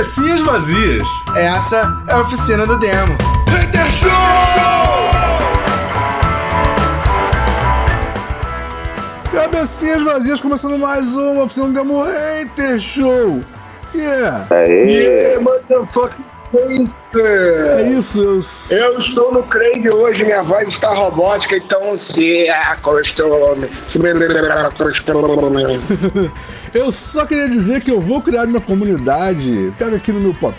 Cabecinhas vazias. Essa é a oficina do demo. Hater Show! Cabecinhas vazias, começando mais uma oficina do demo Hater Show. Yeah. Aê! motherfucking é isso, eu... eu estou no Craig hoje, minha voz está robótica, então se acostume. Eu só queria dizer que eu vou criar minha comunidade. Pega aqui no meu pop.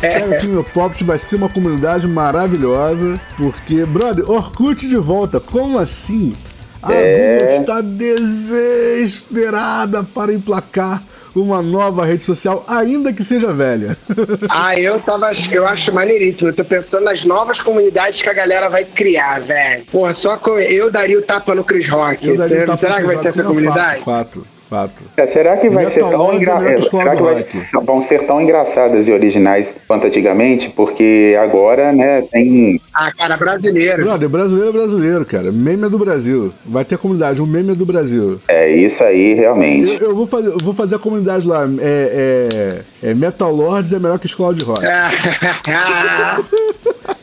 Pega aqui no meu pop, vai ser uma comunidade maravilhosa. Porque, brother, Orkut de volta. Como assim? A é... Google está desesperada para emplacar uma nova rede social, ainda que seja velha. Ah, eu tava. Eu acho maneiríssimo. Eu tô pensando nas novas comunidades que a galera vai criar, velho. Porra, só com, eu daria o tapa no Chris Rock. Eu daria o tapa Será que vai ser essa comunidade? Fato. fato. Fato. É, será que vai ser tão engra... É, será que vai... vão ser tão engraçadas e originais quanto antigamente? Porque agora, né, tem. Ah, cara, brasileiro. Brother, brasileiro é brasileiro, cara. Meme é do Brasil. Vai ter comunidade, o meme é do Brasil. É isso aí, realmente. Eu, eu vou, fazer, eu vou fazer a comunidade lá. É, é, é Metal Lords é melhor que escola de rock.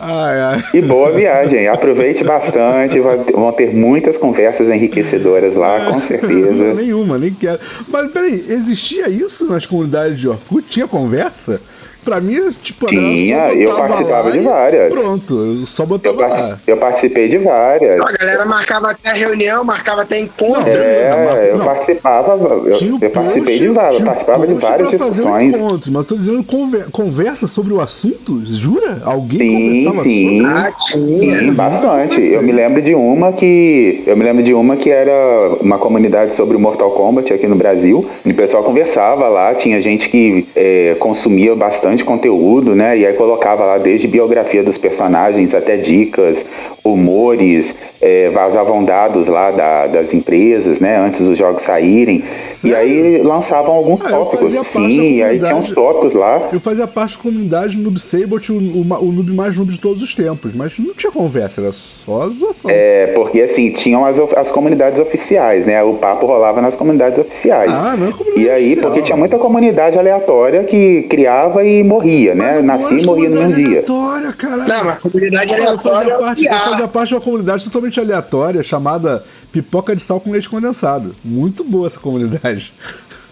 Ai, ai. E boa viagem. Aproveite bastante. Vão ter muitas conversas enriquecedoras lá, com certeza. Não, nenhuma, nem quero. Mas peraí, existia isso nas comunidades de Orkut? Tinha conversa? Pra mim, tipo, Tinha, eu participava de várias. Pronto, eu só botava eu lá. Eu participei de várias. A galera marcava até reunião, marcava até encontro. Não, é, eu não. participava, eu, eu participei de várias, eu participava de várias discussões. Encontros, mas tô dizendo conver, conversa sobre o assunto, jura? Alguém sim, conversava sim, sobre? Ah, tinha. Sim, bastante. Eu me lembro de uma que eu me lembro de uma que era uma comunidade sobre o Mortal Kombat aqui no Brasil. E o pessoal conversava lá, tinha gente que é, consumia bastante bastante conteúdo, né? E aí colocava lá desde biografia dos personagens até dicas, humores, é, vazavam dados lá da, das empresas, né? Antes dos jogos saírem. Sério? E aí lançavam alguns ah, tópicos. Sim, aí tinha uns tópicos lá. Eu fazia parte da comunidade Noob Sabot, o, o, o noob mais noob de todos os tempos, mas não tinha conversa, era só zoação. É, porque assim, tinham as, as comunidades oficiais, né? O papo rolava nas comunidades oficiais. Ah, não é comunidade E aí, oficial. porque tinha muita comunidade aleatória que criava e morria, né? Nascia e morria no mesmo dia. Aleatória, caralho. Não, mas comunidade aleatória. Eu fazia, parte, eu fazia parte de uma comunidade totalmente aleatória chamada Pipoca de Sal com Leite Condensado. Muito boa essa comunidade.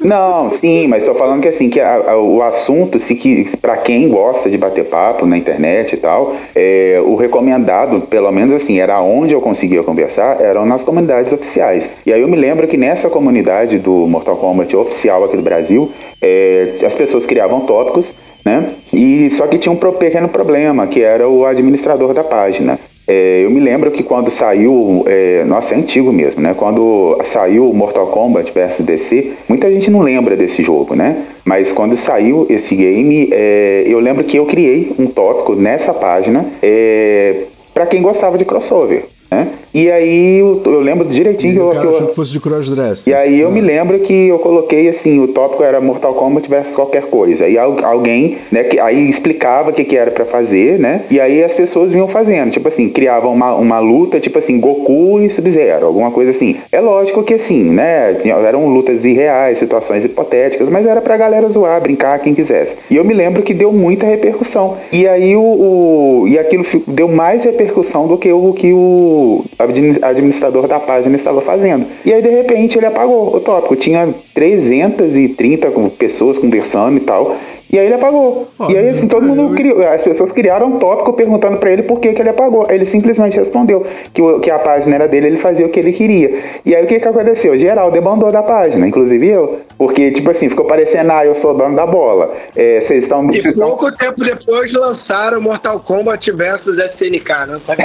Não, sim, mas estou falando que assim, que a, a, o assunto, se que para quem gosta de bater papo na internet e tal, é, o recomendado, pelo menos assim, era onde eu conseguia conversar, eram nas comunidades oficiais. E aí eu me lembro que nessa comunidade do Mortal Kombat oficial aqui do Brasil, é, as pessoas criavam tópicos né? E só que tinha um pequeno problema, que era o administrador da página. É, eu me lembro que quando saiu, é, nossa, é antigo mesmo, né? Quando saiu Mortal Kombat vs DC, muita gente não lembra desse jogo, né? Mas quando saiu esse game, é, eu lembro que eu criei um tópico nessa página é, para quem gostava de crossover. Né? E aí eu, eu lembro direitinho e que eu. Cara que, eu, que fosse de crossdress. E aí eu me lembro que eu coloquei assim, o tópico era Mortal Kombat versus qualquer coisa. E alguém, né, que aí explicava o que, que era para fazer, né? E aí as pessoas vinham fazendo, tipo assim, criavam uma, uma luta, tipo assim, Goku e Sub-Zero, alguma coisa assim. É lógico que assim, né? Eram lutas irreais, situações hipotéticas, mas era pra galera zoar, brincar, quem quisesse. E eu me lembro que deu muita repercussão. E aí o, o e aquilo deu mais repercussão do que o que o administrador da página estava fazendo. E aí, de repente, ele apagou o tópico. Tinha 330 pessoas conversando e tal. E aí ele apagou. e aí, assim, todo mundo criou. As pessoas criaram um tópico perguntando para ele por que, que ele apagou. Ele simplesmente respondeu que, o, que a página era dele, ele fazia o que ele queria. E aí o que, que aconteceu? Geral debandou da página, inclusive eu. Porque, tipo assim, ficou parecendo, ah, eu sou dono da bola. É, vocês estão. E pouco tempo depois lançaram Mortal Kombat versus SNK, não sabe?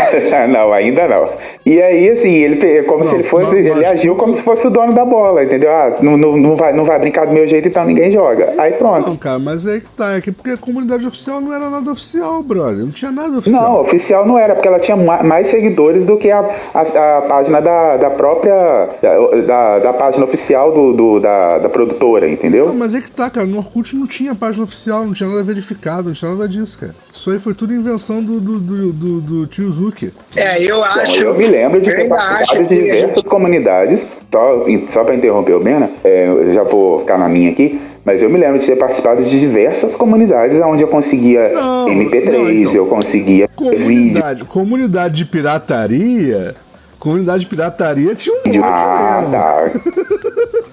não, ainda não. E aí, assim, ele como não, se ele fosse. Não, ele agiu como se fosse o dono da bola, entendeu? Ah, não, não, não, vai, não vai brincar do meu jeito, então ninguém joga. Aí pronto. Não, cara, mas aí que tá, é que porque a comunidade oficial não era nada oficial, brother. Não tinha nada oficial. Não, oficial não era, porque ela tinha mais seguidores do que a, a, a página da, da própria. Da, da, página oficial do, do da, da produtora, entendeu? Não, mas é que tá, cara. No Orkut não tinha página oficial, não tinha nada verificado, não tinha nada disso, cara. Isso aí foi tudo invenção do, do, do, do, do tio Zuki. É, eu acho. Bom, eu me lembro de ter participado de diversas que... comunidades. Só, só pra interromper o Bena, é, eu já vou ficar na minha aqui. Mas eu me lembro de ter participado de diversas comunidades onde eu conseguia não, MP3, não, então, eu conseguia comunidade, vídeo. Comunidade de pirataria. Comunidade de pirataria tinha um monte ah, mesmo. Tá.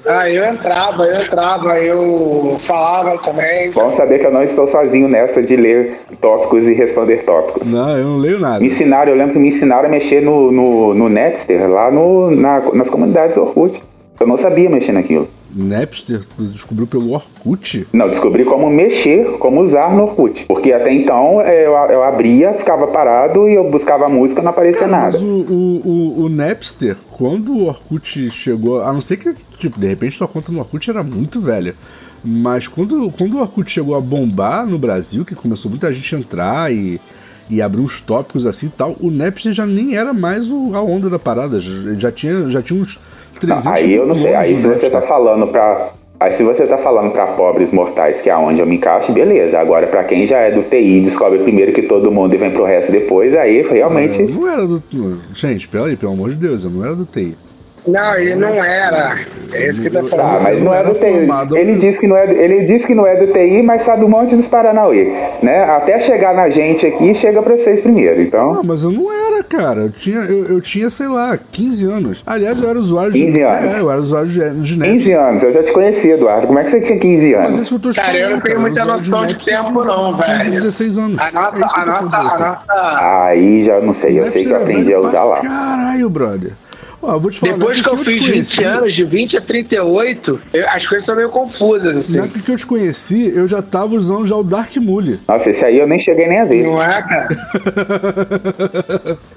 ah, eu entrava, eu entrava, eu falava também. Bom saber que eu não estou sozinho nessa de ler tópicos e responder tópicos. Não, eu não leio nada. Me ensinaram, eu lembro que me ensinaram a mexer no, no, no Napster, lá no, na, nas comunidades Orkut. Eu não sabia mexer naquilo. Napster descobriu pelo Orkut? Não, descobri como mexer, como usar no Orkut. Porque até então é, eu, eu abria, ficava parado e eu buscava música não aparecia Cara, nada. Mas o, o, o, o, Napster, quando o Orkut chegou, a não ser que, tipo, de repente tua conta no Orkut era muito velha. Mas quando, quando o Orkut chegou a bombar no Brasil, que começou muita gente a entrar e, e abrir uns tópicos assim e tal, o Napster já nem era mais o, a onda da parada. Já, já, tinha, já tinha uns aí eu não sei. Aí se você tá falando pra. Aí se você tá falando para pobres mortais, que é onde eu me encaixo, beleza. Agora, para quem já é do TI, descobre primeiro que todo mundo e vem pro resto depois, aí realmente. Eu não era do. Gente, peraí, pelo amor de Deus, eu não era do TI. Não, ele não era. É isso que tá falando. Ah, mas não, é do TI. Ele disse, que não é, ele disse que não é do TI, mas sabe um monte dos Paranauê. Né? Até chegar na gente aqui, chega pra vocês primeiro. Então... Não, mas eu não era, cara. Eu tinha, eu, eu tinha, sei lá, 15 anos. Aliás, eu era usuário 15 de. anos. É, eu era usuário de, de 15 anos, eu já te conheci, Eduardo. Como é que você tinha 15 anos? Mas isso que eu tô te Cara, eu não tenho muita noção de, de tempo, não, velho. 15, 16 anos. A nossa. É a nossa, a nossa... Aí já não sei, eu sei que eu aprendi a usar lá. Caralho, brother. Ó, vou te falar, Depois que eu, eu fiz 20 anos, de 20 a 38, eu, as coisas estão meio confusas. Assim. Na época que eu te conheci, eu já tava usando já o Dark Mule. Nossa, esse aí eu nem cheguei nem a ver. Não é, cara?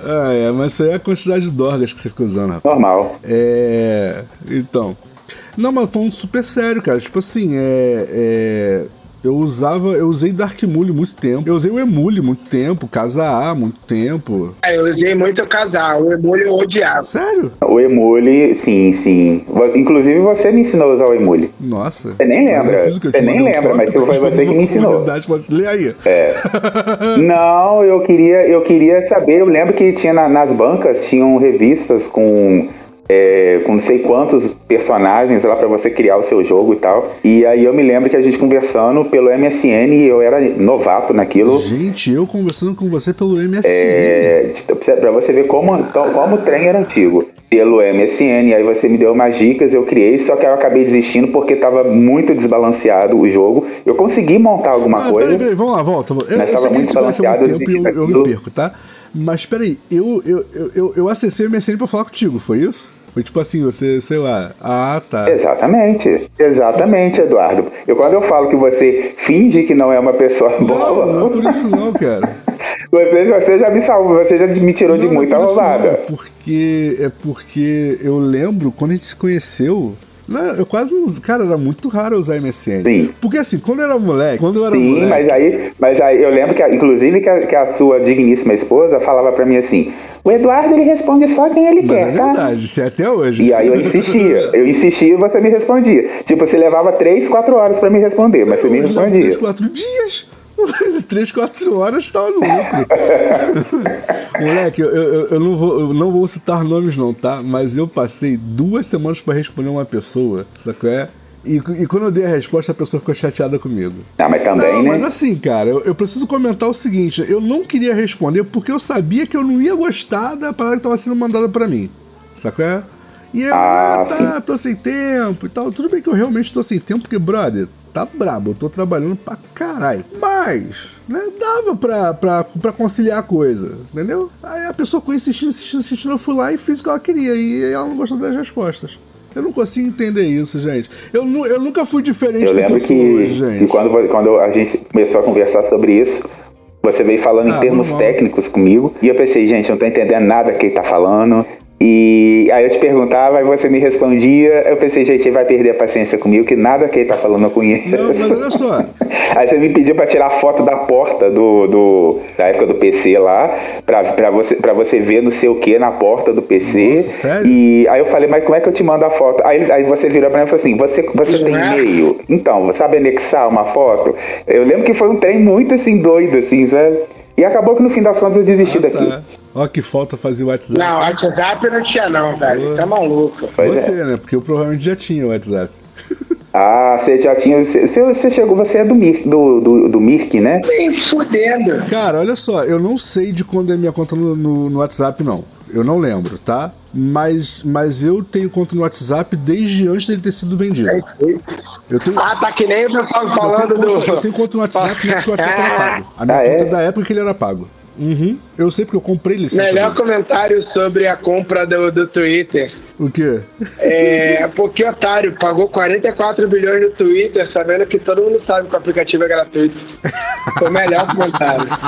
ah, é, mas isso aí é a quantidade de dorgas que você fica usando, rapaz. Normal. É. Então. Não, mas foi um super sério, cara. Tipo assim, é. é eu usava, eu usei Dark Mule muito tempo. Eu usei o Emule muito tempo, Casa A muito tempo. É, eu usei muito o Casa A. O Emule eu odiava. Sério? O Emule, sim, sim. Inclusive você me ensinou a usar o Emule. Nossa. Você nem lembra. Você nem lembra, mas foi você que me ensinou. Lê aí. É. Não, eu queria, eu queria saber. Eu lembro que tinha na, nas bancas tinham revistas com é, com não sei quantos personagens lá para você criar o seu jogo e tal. E aí eu me lembro que a gente conversando pelo MSN e eu era novato naquilo. Gente, eu conversando com você pelo MSN. É, para você ver como, então, como o trem era antigo. Pelo MSN, aí você me deu umas dicas, eu criei, só que eu acabei desistindo porque tava muito desbalanceado o jogo. Eu consegui montar alguma ah, coisa. Peraí, peraí, vamos lá, volta. Eu, mas estava muito desbalanceado. Tempo eu, eu me perco, tá? Mas peraí, eu, eu, eu, eu acessei o MSN pra falar contigo, foi isso? Foi tipo assim, você, sei lá, ah, tá. Exatamente, exatamente, Eduardo. Eu quando eu falo que você finge que não é uma pessoa boa. Não, não por isso não, cara. Você, você já me salvou, você já me tirou não, de muita roubada. Não, porque é porque eu lembro quando a gente se conheceu, não, eu quase não. Cara, era muito raro usar MSN. Sim. Porque assim, quando eu era moleque, quando eu era Sim, moleque. mas aí, mas aí eu lembro que, inclusive, que a, que a sua digníssima esposa falava pra mim assim: o Eduardo ele responde só quem ele mas quer, é tá? verdade, é até hoje. E aí eu insistia. Eu insistia e você me respondia. Tipo, você levava 3, 4 horas pra me responder, mas eu você me respondia. 3, 4 dias. 3, 4 horas estava no lucro. Moleque, eu, eu, eu, não vou, eu não vou citar nomes não, tá? Mas eu passei duas semanas para responder uma pessoa, qual é? E, e, quando eu dei a resposta, a pessoa ficou chateada comigo. Ah, mas também, não, né? Mas assim, cara, eu, eu, preciso comentar o seguinte: eu não queria responder porque eu sabia que eu não ia gostar da parada que estava sendo mandada para mim. Sabe é? E eu, ah, ah tá, sim. tô sem tempo e tal. Tudo bem que eu realmente tô sem tempo, porque, brother, tá brabo, eu tô trabalhando pra caralho. Mas, né, dava pra, pra, pra conciliar a coisa, entendeu? Aí a pessoa foi insistindo, insistindo, insistindo, eu fui lá e fiz o que ela queria. E ela não gostou das respostas. Eu não consigo entender isso, gente. Eu, eu nunca fui diferente eu lembro que, hoje, gente. E quando, quando a gente começou a conversar sobre isso, você veio falando ah, em termos técnicos comigo. E eu pensei, gente, eu não tô entendendo nada que ele tá falando. E aí eu te perguntava, aí você me respondia. Eu pensei, gente, ele vai perder a paciência comigo, que nada que ele tá falando eu conheço. Não, mas olha só. aí você me pediu pra tirar foto da porta do, do da época do PC lá, pra, pra, você, pra você ver não sei o que na porta do PC. Nossa, sério? E aí eu falei, mas como é que eu te mando a foto? Aí, aí você virou pra mim e falou assim: você, você tem e-mail? Então, você sabe anexar uma foto? Eu lembro que foi um trem muito assim, doido, assim, sabe? E acabou que no fim das contas eu desisti Ah, daqui. tá. Ó, que falta fazer o WhatsApp. Não, WhatsApp não tinha não, velho. Tá maluco. Pois Você, é. né? Porque eu provavelmente já tinha o WhatsApp. Ah, você já tinha. Você, você chegou, você é do Mir, do, do, do Mirk, né? Nem fudendo. Cara, olha só, eu não sei de quando é minha conta no, no- no WhatsApp, não. Eu não lembro, tá? Mas, mas eu tenho conta no WhatsApp desde antes dele ter sido vendido. Eu tenho, Ah, tá que nem o pessoal eu falando tenho, conta, do. eu tenho conta no WhatsApp, né? Porque o WhatsApp era pago. A minha Ah, conta é da época que ele era pago. Uhum. Eu sei porque eu comprei licença. Melhor comentário sobre a compra do, do Twitter. O quê? É, porque otário pagou 44 bilhões no Twitter, sabendo que todo mundo sabe que o aplicativo é gratuito. Foi o melhor comentário.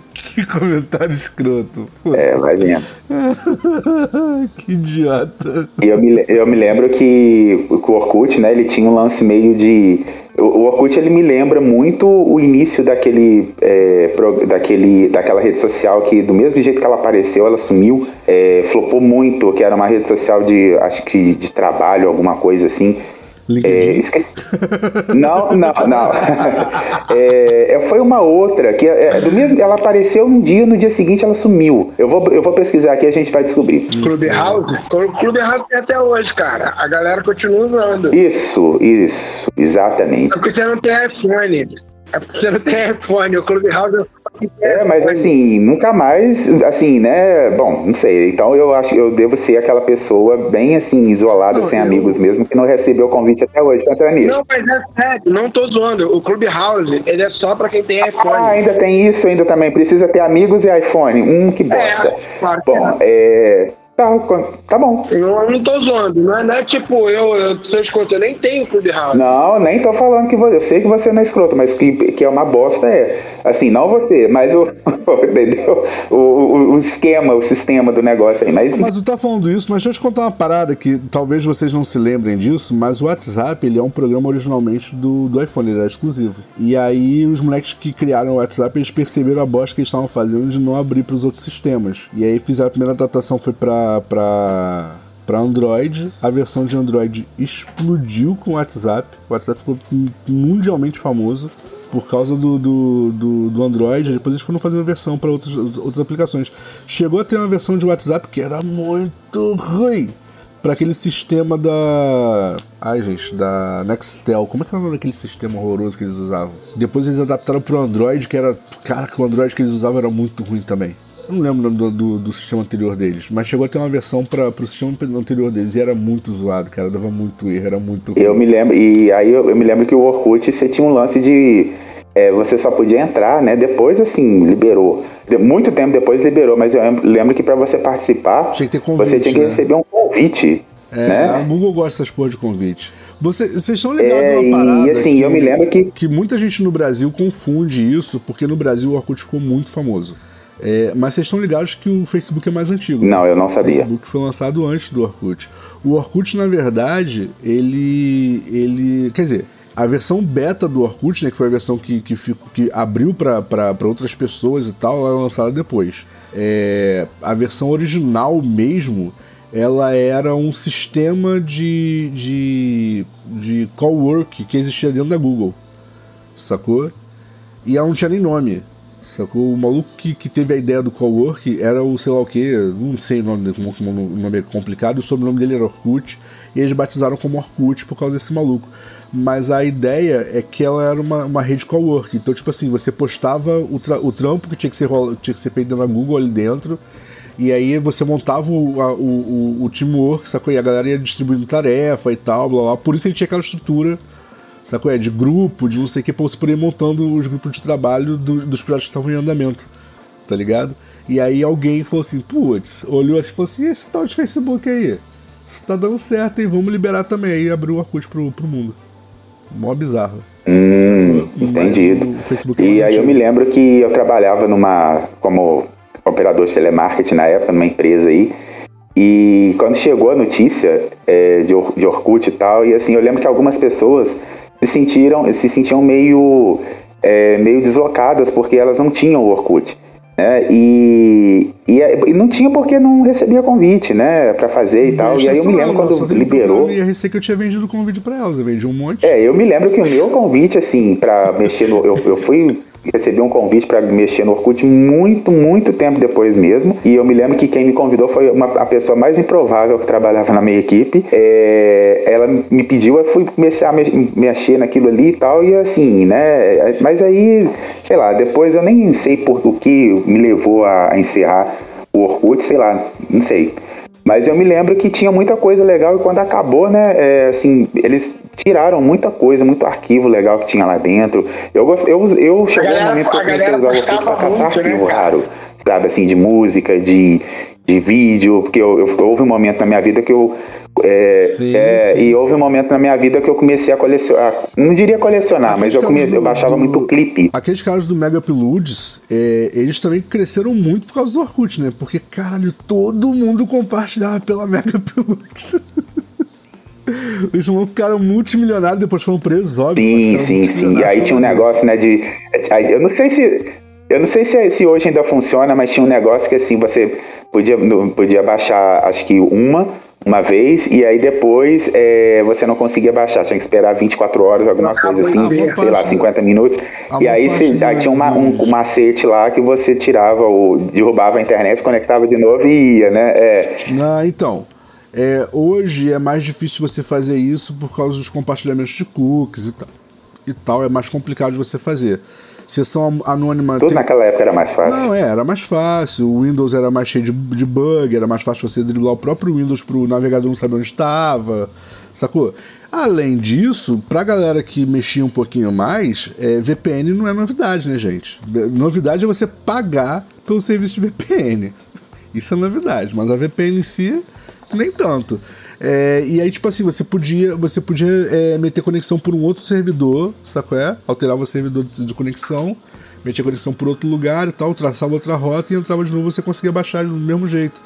Que comentário escroto. Pô, É, vai vendo. que idiota. E eu me, eu me lembro que o o Orkut, né, ele tinha um lance meio de. O o Orkut ele me lembra muito o início daquele, é, pro- daquele, daquela rede social que, do mesmo jeito que ela apareceu, ela sumiu, é, flopou muito, que era uma rede social de, acho que de trabalho, alguma coisa assim. É, LinkedIn. esqueci. Não, não, não. É, é, foi uma outra que é, do mesmo, ela apareceu um dia, no dia seguinte ela sumiu. Eu vou, eu vou pesquisar aqui e a gente vai descobrir. Clubhouse? O Clubhouse tem até hoje, cara. A galera continua usando. Isso, isso, exatamente. É porque você não tem iPhone. É porque você não tem iPhone. O Clubhouse é É, mas assim, nunca mais, assim, né? Bom, não sei. Então eu acho que eu devo ser aquela pessoa bem assim, isolada, Não, sem eu- amigos mesmo, que não recebeu o convite até hoje nisso. Não, mas é sério, não tô zoando. O Clubhouse, ele é só pra quem tem iPhone. Ah, ainda tem isso ainda também. Precisa ter amigos e iPhone. Hum, que bosta. É, claro que Bom, é. Tá, tá bom. Eu não tô zoando, não é, não é tipo, eu, eu sou escuto, eu nem tenho Clubhouse. Não, nem tô falando que você. Eu sei que você não é escroto, mas que, que é uma bosta é. Assim, não você, mas o. entendeu? O, o, o esquema, o sistema do negócio aí. Mas, Mas tu tá falando isso, mas deixa eu te contar uma parada que talvez vocês não se lembrem disso, mas o WhatsApp ele é um programa originalmente do, do iPhone, ele era exclusivo. E aí os moleques que criaram o WhatsApp, eles perceberam a bosta que eles estavam fazendo de não abrir pros outros sistemas. E aí fizeram a primeira adaptação foi pra, pra, pra Android, a versão de Android explodiu com o WhatsApp, o WhatsApp ficou mundialmente famoso por causa do, do, do, do Android, depois eles foram fazendo versão para outras, outras aplicações. Chegou a ter uma versão de WhatsApp que era muito ruim para aquele sistema da. Ai, gente, da Nextel. Como é que era o nome daquele sistema horroroso que eles usavam? Depois eles adaptaram pro Android, que era. Cara, que o Android que eles usavam era muito ruim também. Eu não lembro o do, do, do sistema anterior deles, mas chegou a ter uma versão para pro sistema anterior deles e era muito zoado, cara. Dava muito erro, era muito. Eu me lembro, e aí eu, eu me lembro que o Orkut você tinha um lance de. é, você só podia entrar, né? Depois, assim, liberou. De- muito tempo depois liberou, mas eu lembro, que para você participar, Tinha que convite, você tinha que né? receber um convite. É, né? a Google gosta dessas porra de convite. Você- Vocês estão ligados É, numa e, parada assim, eu me lembro que- que muita gente no Brasil confunde isso, porque no Brasil o Orkut ficou muito famoso. É, mas vocês estão ligados que o Facebook é mais antigo. Não, eu não O sabia. Facebook foi lançado antes do Orkut. O Orkut, na verdade, ele. ele quer dizer, a versão beta do Orkut, né, que foi a versão que, que, que abriu para outras pessoas e tal, ela é lançada depois. É, a versão original mesmo, ela era um sistema de, de, de call work que existia dentro da Google. Sacou? E ela não tinha nem nome. Sacou? O maluco que, que teve a ideia do Cowork era o sei lá o que, não sei o nome dele, o nome é complicado, o sobrenome dele era Orkut, e eles batizaram como Orkut por causa desse maluco. Mas a ideia é que ela era uma, uma rede Cowork. Então, tipo assim, você postava o, tra- o trampo que tinha que, ser, tinha que ser feito da Google ali dentro, e aí você montava o, a- o, o, o teamwork, sacou? E a galera ia distribuindo tarefa e tal, blá blá. Por isso ele tinha aquela estrutura sacou? É, de grupo, de não sei o que, pra você poder ir montando os grupos de trabalho do- dos projetos que estavam em andamento, tá ligado? E aí alguém falou assim, putz, olhou assim e falou assim, esse tal de Facebook aí, tá dando certo, hein? Vamos liberar também. Aí abriu o Orkut pro, pro mundo. Mó bizarro. Hum, entendido. o Facebook é E aí eu me lembro que eu trabalhava numa como operador de telemarketing na época, numa empresa aí. E quando chegou a notícia é, de, Or- de Orkut e tal, e assim, eu lembro que algumas pessoas sentiram, se sentiam meio, é, meio deslocadas porque elas não tinham o Orkut. Né? E, e, é- e não tinha porque não recebia convite, né, para fazer e tal. E aí eu me lembro quando liberou. E a receita que eu tinha vendido o convite pra elas. Eu vendi um monte. É, eu me lembro que o meu convite, assim, pra mexer no. Eu, eu fui receber um convite pra mexer no Orkut muito, muito tempo depois mesmo. E eu me lembro que quem me convidou foi uma, a pessoa mais improvável que trabalhava na minha equipe. É, ela me pediu, eu fui começar a me- mexer naquilo ali e tal, e assim, né? Mas aí, sei lá, depois eu nem sei por o que me levou a, a encerrar o Orkut, sei lá, não sei. Mas eu me lembro que tinha muita coisa legal e quando acabou, né, é, assim, eles tiraram muita coisa, muito arquivo legal que tinha lá dentro. Eu gostei, eu, eu chegou um galera- momento que eu comecei a usar o Orkut pra caçar muito, né, arquivo cara? raro, sabe, assim, de música, de, de vídeo, porque eu, eu- houve um momento na minha vida que eu é, Sim, é, sim. e houve um momento na minha vida que eu comecei a colecionar, não diria colecionar, mas eu, Aqueles comecei, eu caras do- baixava do- muito clipe. Aqueles caras do Mega Uploads, é, eles também cresceram muito por causa do Orkut, né? Porque, caralho, todo mundo compartilhava pela Mega Uploads. Eles ficaram multimilionários, depois foram presos, óbvio. Sim, mas sim, sim. E aí tinha um causa negócio, né, de. Eu não sei se. Eu não sei se, se hoje ainda funciona, mas tinha um negócio que assim, você podia, podia baixar acho que uma, uma vez, e aí depois é, você não conseguia baixar, tinha que esperar 24 horas, alguma Ah, coisa assim, boa sei lá, parte- 50 minutos. E aí, você, aí tinha uma- um, um macete lá que você tirava, o, derrubava a internet, conectava de novo e ia, né? É, Não, então. é, hoje é mais difícil você fazer isso por causa dos compartilhamentos de cookies e tal. E tal, é mais complicado de você fazer. Sessão anônima. tudo tem- naquela época era mais fácil. Não, é, era mais fácil. O Windows era mais cheio de, de bug, era mais fácil você driblar o próprio Windows pro navegador não saber onde estava. Sacou? Além disso, pra galera que mexia um pouquinho mais, é, VPN não é novidade, né, gente? Novidade é você pagar pelo serviço de VPN. Isso é novidade, mas a VPN em si, nem tanto. É, e aí, tipo assim, você podia, você podia é, meter conexão por um outro servidor, sacou? É? Alterava o servidor de conexão, metia conexão por outro lugar e tal, traçava outra rota e entrava de novo, você conseguia baixar do mesmo jeito.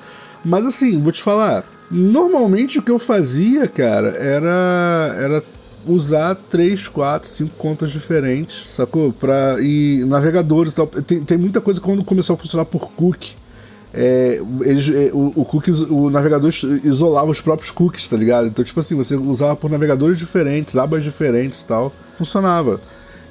Mas assim, vou te falar, normalmente o que eu fazia, cara, era, era usar 3, 4, 5 contas diferentes, sacou? Pra, e navegadores e tal. Tem, tem muita coisa quando começou a funcionar por cookie. É, eles, é, o, o cookies, o navegador is- isolava os próprios cookies, tá ligado? Então, tipo assim, você usava por navegadores diferentes, abas diferentes e tal, funcionava.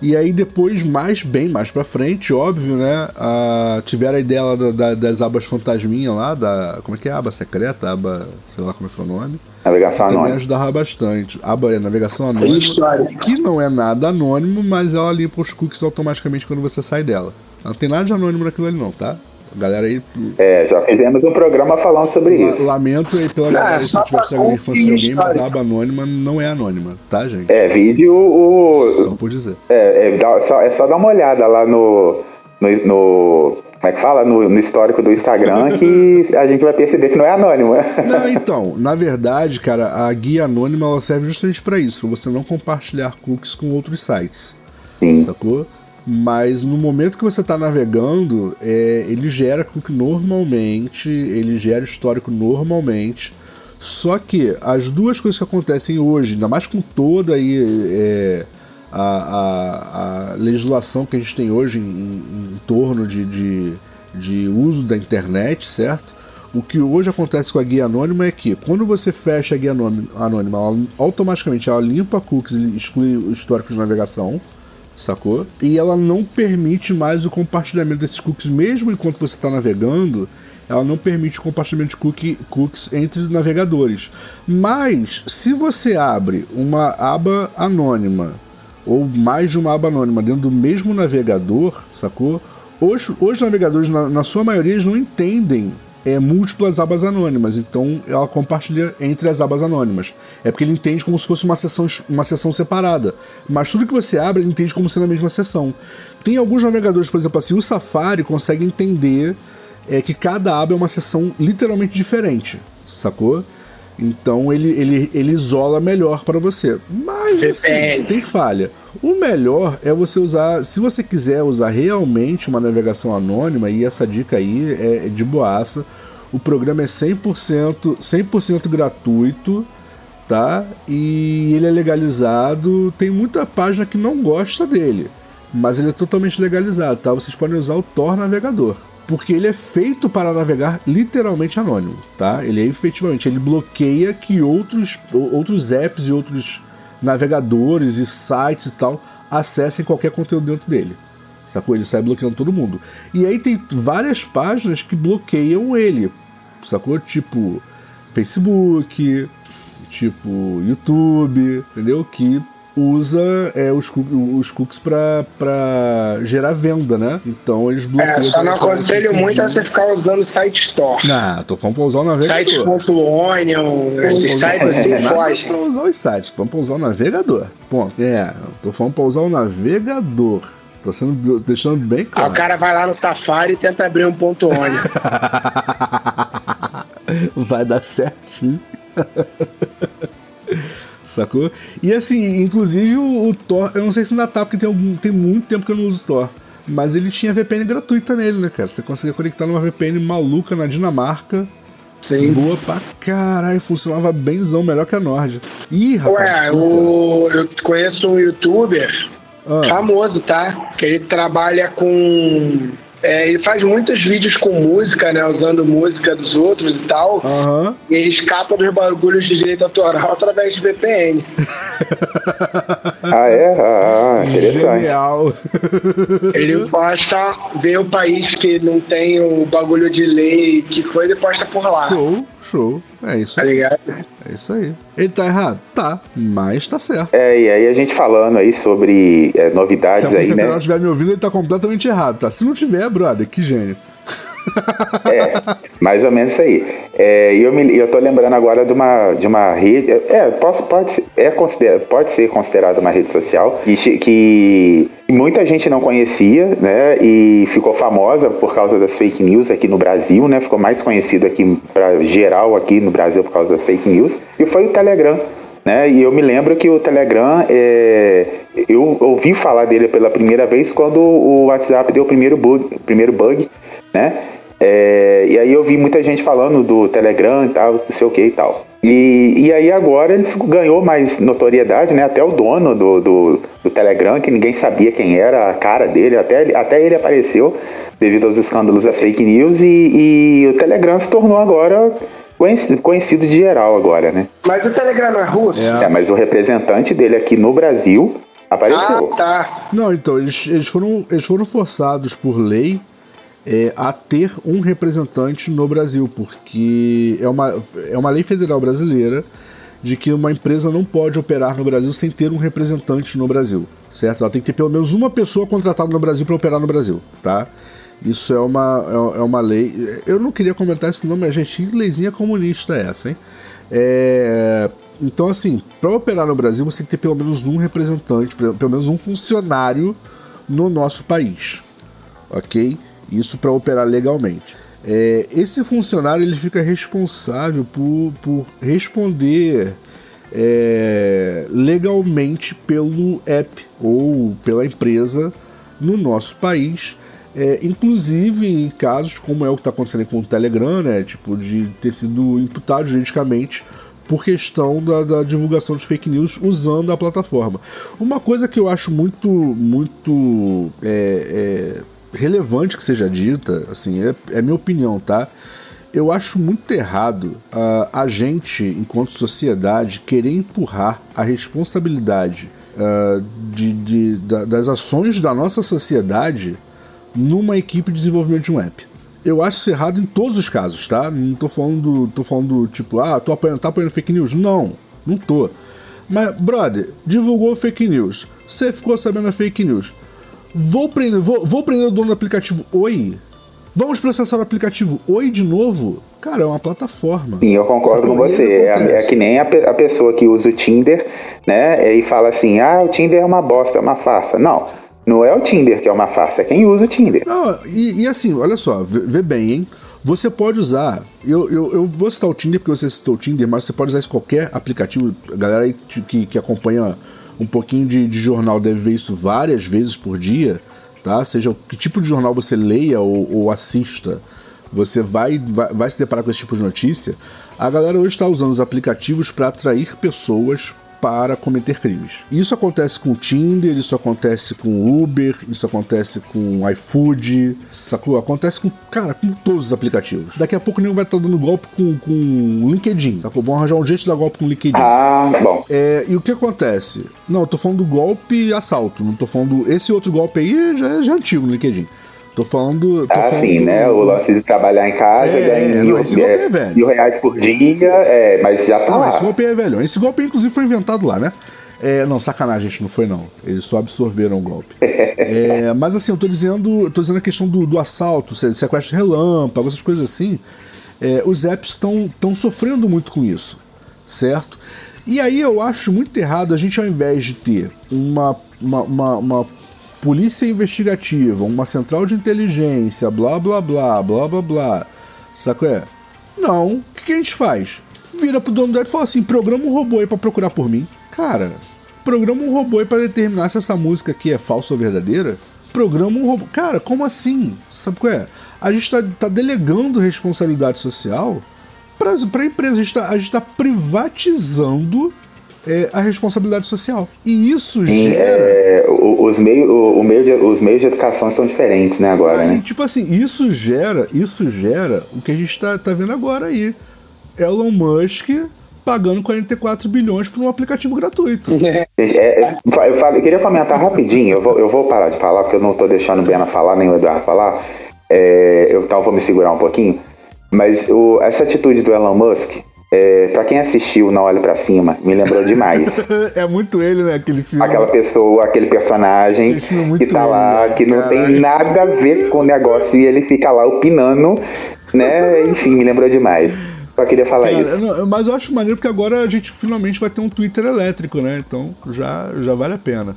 E aí depois, mais bem mais pra frente, óbvio, né? a- tiveram a ideia lá da- da- das abas fantasminha lá, da. Como é que é? Aba secreta, aba. sei lá como é que é o nome. Navegação Também anônima. ajudava bastante. Aba é navegação anônima. História. Que não é nada anônimo, mas ela limpa os cookies automaticamente quando você sai dela. Não tem nada de anônimo naquilo ali, não, tá? Galera aí, É, já fizemos um programa falando sobre isso. lamento aí pela Não, galera é se tiver pra estragado a infância de alguém, mas a aba anônima não é anônima, tá, gente? É, vídeo, o, Só por dizer. É, é, dá- só, é só dar uma olhada lá no. no, no- como é que fala? No, no histórico do Instagram que a gente vai perceber que não é anônimo. né? Não, então, na verdade, cara, a guia anônima ela serve justamente pra isso, pra você não compartilhar cookies com outros sites. Sim. sacou? Mas no momento que você está navegando, é, ele gera cookie normalmente, ele gera histórico normalmente. Só que as duas coisas que acontecem hoje, ainda mais com toda aí, é, a, a- a legislação que a gente tem hoje em, em- em torno de, de, de uso da internet, certo? O que hoje acontece com a guia anônima é que quando você fecha a guia anônima, automaticamente ela limpa cookies e exclui o histórico de navegação sacou? E ela não permite mais o compartilhamento desses cookies, mesmo enquanto você está navegando, ela não permite o compartilhamento de cookie, cookies entre navegadores. Mas, se você abre uma aba anônima, ou mais de uma aba anônima dentro do mesmo navegador, sacou? Os, os navegadores, na, na sua maioria, eles não entendem é, múltiplas abas anônimas, então ela compartilha entre as abas anônimas. É porque ele entende como se fosse uma sessão, uma sessão separada. Mas tudo que você abre, ele entende como sendo a mesma sessão. Tem alguns navegadores, por exemplo, assim, o Safari consegue entender é, que cada aba é uma sessão literalmente diferente, sacou? Então ele, ele, ele isola melhor para você. Mas assim, tem falha. O melhor é você usar, se você quiser usar realmente uma navegação anônima, e essa dica aí é de boaça, o programa é 100%, 100 gratuito, tá? E ele é legalizado. Tem muita página que não gosta dele, mas ele é totalmente legalizado, tá? Vocês podem usar o Tor Navegador. Porque ele é feito para navegar literalmente anônimo, tá? Ele é efetivamente, ele bloqueia que outros, outros apps e outros navegadores e sites e tal acessem qualquer conteúdo dentro dele. Sacou? Ele sai bloqueando todo mundo. E aí tem várias páginas que bloqueiam ele. Sacou? Tipo Facebook, tipo YouTube, entendeu? Que usa é, os, os cookies pra, pra gerar venda, né? Então eles bloqueiam. É, só não aconselho muito a você ficar usando site store. Não, tô falando pra usar o navegador. Sites.onion, esses sites assim, foge. pra usar os sites, vamos pra usar o navegador. Ponto. É, tô falando pra usar o navegador. Tô sendo, deixando bem claro. Aí o cara vai lá no Safari e tenta abrir um ponto onion. vai dar certinho. Sacou? E assim, inclusive o, o, Thor, eu não sei se ainda tá, porque tem, algum, tem muito tempo que eu não uso Thor. Mas ele tinha VPN gratuita nele, né, cara? Você conseguia conectar numa VPN maluca na Dinamarca. Sim. Boa pra caralho, funcionava benzão, melhor que a Nord. Ih, rapaz. Ué, o, eu conheço um youtuber ah. famoso, tá? Que ele trabalha com é, ele faz muitos vídeos com música, né? Usando música dos outros e tal. Uhum. E ele escapa dos bagulhos de direito autoral através de VPN. ah, é? Ah, interessante. Genial. ele posta, vê o país que não tem o bagulho de lei, que foi, ele posta por lá. Show, show. É isso. Tá ligado? É isso aí. Ele tá errado? Tá, mas tá certo. É, e aí a gente falando aí sobre é, novidades Se aí, né? Se não estiver me ouvindo, ele tá completamente errado, tá? Se não tiver, brother, que gênio. É, mais ou menos isso aí. É, eu, me, eu tô lembrando agora de uma, de uma rede. É, posso, pode, é consider, pode ser considerada uma rede social que, muita gente não conhecia, né? E ficou famosa por causa das fake news aqui no Brasil, né? Ficou mais conhecido aqui para geral aqui no Brasil por causa das fake news. E foi o Telegram. Né? E eu me lembro que o Telegram, é, eu ouvi falar dele pela primeira vez quando o WhatsApp deu o primeiro bug, primeiro bug né? É, e aí eu vi muita gente falando do Telegram e tal, não sei o que e tal. E, e aí agora ele ganhou mais notoriedade, né? Até o dono do, do, do, Telegram, que ninguém sabia quem era a cara dele, até, até ele apareceu devido aos escândalos das fake news e, e o Telegram se tornou agora conhecido, conhecido de geral agora, né? Mas o Telegram não é russo? É. é, mas o representante dele aqui no Brasil apareceu. Ah, tá. Não, então, eles, eles, foram, eles foram forçados por lei é, a ter um representante no Brasil, porque é uma, é uma lei federal brasileira de que uma empresa não pode operar no Brasil sem ter um representante no Brasil, certo? Ela tem que ter pelo menos uma pessoa contratada no Brasil para operar no Brasil, tá? Isso é uma, é, é uma lei. Eu não queria comentar esse nome, mas gente, que leizinha comunista é essa, hein? É, então, assim, para operar no Brasil, você tem que ter pelo menos um representante, pelo menos um funcionário no nosso país, ok? Isso para operar legalmente. É, esse funcionário ele fica responsável por, por responder é, legalmente pelo app ou pela empresa no nosso país. É, inclusive em casos como é o que está acontecendo com o Telegram, né, tipo de ter sido imputado juridicamente por questão da, da, divulgação de fake news usando a plataforma. Uma coisa que eu acho muito, muito é, é relevante que seja dita, assim, é, é minha opinião, tá? Eu acho muito errado uh, a gente, enquanto sociedade, querer empurrar a responsabilidade uh, de, de, da, das ações da nossa sociedade numa equipe de desenvolvimento de um app. Eu acho isso errado em todos os casos, tá? Não tô falando, tô falando tipo, ah, tô apoiando, tá apoiando fake news. Não, não tô. Mas, brother, divulgou fake news. Você ficou sabendo a fake news. Vou prender, vou, vou prender o dono do aplicativo Oi. Vamos processar o aplicativo Oi de novo? Cara, é uma plataforma. Sim, eu concordo com você. É, é, que nem a, a, pessoa que usa o Tinder, né? E fala assim: ah, o Tinder é uma bosta, é uma farsa. Não. Não é o Tinder que é uma farsa, é quem usa o Tinder. Não, e, e assim, olha só, vê, vê, bem, hein? Você pode usar. Eu, eu, eu vou citar o Tinder porque você citou o Tinder, mas você pode usar isso qualquer aplicativo. A galera aí que, que acompanha um pouquinho de, de jornal deve ver isso várias vezes por dia, tá? Seja que tipo de jornal você leia ou, ou assista, você vai, vai, vai se deparar com esse tipo de notícia. A galera hoje está usando os aplicativos para atrair pessoas para cometer crimes. Isso acontece com o Tinder, isso acontece com o Uber, isso acontece com o iFood, sacou? Acontece com, cara, com todos os aplicativos. Daqui a pouco nem vai estar tá dando golpe com, com o LinkedIn, sacou? Vão arranjar um jeito de dar golpe com o LinkedIn. Ah, bom. É, e o que acontece? Não, eu tô falando do golpe assalto, não tô falando. Esse outro golpe aí já, é, já é antigo no LinkedIn. Tô falando. Tô ah, falando sim, do... né? O lance de trabalhar em casa, é, ganha mil, esse golpe é, velho. mil reais por dia, é, mas já tá não, lá. Esse golpe é velho. Esse golpe, inclusive, foi inventado lá, né? É, não, sacanagem, gente, não foi não. Eles só absorveram o golpe. é, mas assim, eu tô dizendo, tô dizendo a questão do, do assalto, sequestro relâmpago, essas coisas assim. É, os apps estão sofrendo muito com isso, certo? E aí eu acho muito errado a gente, ao invés de ter uma, uma, uma, uma polícia investigativa, uma central de inteligência, blá blá blá, blá blá blá. Saco é? Não. O que, que, a gente faz? Vira pro dono do app e fala assim: programa um robô aí pra procurar por mim. Cara, programa um robô aí pra determinar se essa música aqui é falsa ou verdadeira. Programa um robô. Cara, como assim? Sabe qual é? A gente tá, tá delegando responsabilidade social pra, pra empresa. A gente tá, a gente tá privatizando é, a responsabilidade social. E isso Sim, gera. É, os, meio, o, o meio de, os meios de educação são diferentes, né, agora, aí, né? Tipo assim, isso gera, isso gera o que a gente tá, tá vendo agora aí. Elon Musk pagando 44 bilhões por um aplicativo gratuito. É, é, eu, falo, eu, queria comentar rapidinho, eu vou, eu vou parar de falar, porque eu não tô deixando o Bena falar, nem o Eduardo falar. É, eu então vou me segurar um pouquinho. Mas o, essa atitude do Elon Musk, é, para quem assistiu Não Olhe para Cima, me lembrou demais. é muito ele, né? Aquele filme. Aquela pessoa, aquele personagem aquele que tá lá, né? que não Caralho. tem nada a ver com o negócio e ele fica lá opinando, né? Enfim, me lembrou demais. Só queria falar Cara, isso. Não, mas eu acho maneiro porque agora a gente finalmente vai ter um Twitter elétrico, né? Então já, já vale a pena.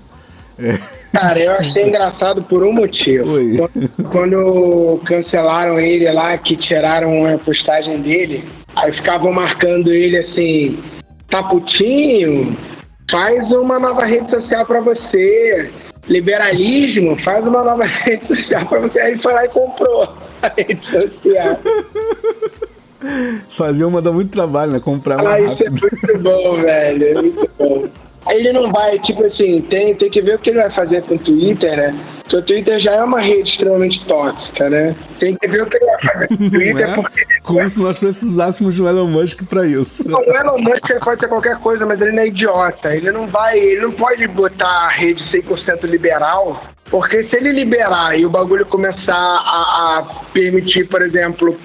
É. Cara, eu achei engraçado por um motivo. Quando, quando, cancelaram ele lá, que tiraram a postagem dele, aí ficavam marcando ele assim, tá putinho, faz uma nova rede social para você. Liberalismo, faz uma nova rede social para você. Aí foi lá e comprou a rede social. Fazer uma dá muito trabalho, né? Comprar uma ah, isso é muito bom, velho. É muito bom. Ele não vai, tipo assim, tem, tem que ver o que ele vai fazer com o Twitter, né? Porque o Twitter já é uma rede extremamente tóxica, né? Tem que ver o que ele vai fazer com o Twitter. É? Porque... Como se nós precisássemos de um Elon Musk pra isso. Não, o Elon Musk pode ser qualquer coisa, mas ele não é idiota. Ele não vai, ele não pode botar a rede 100% liberal, porque se ele liberar e o bagulho começar a, a permitir, por exemplo,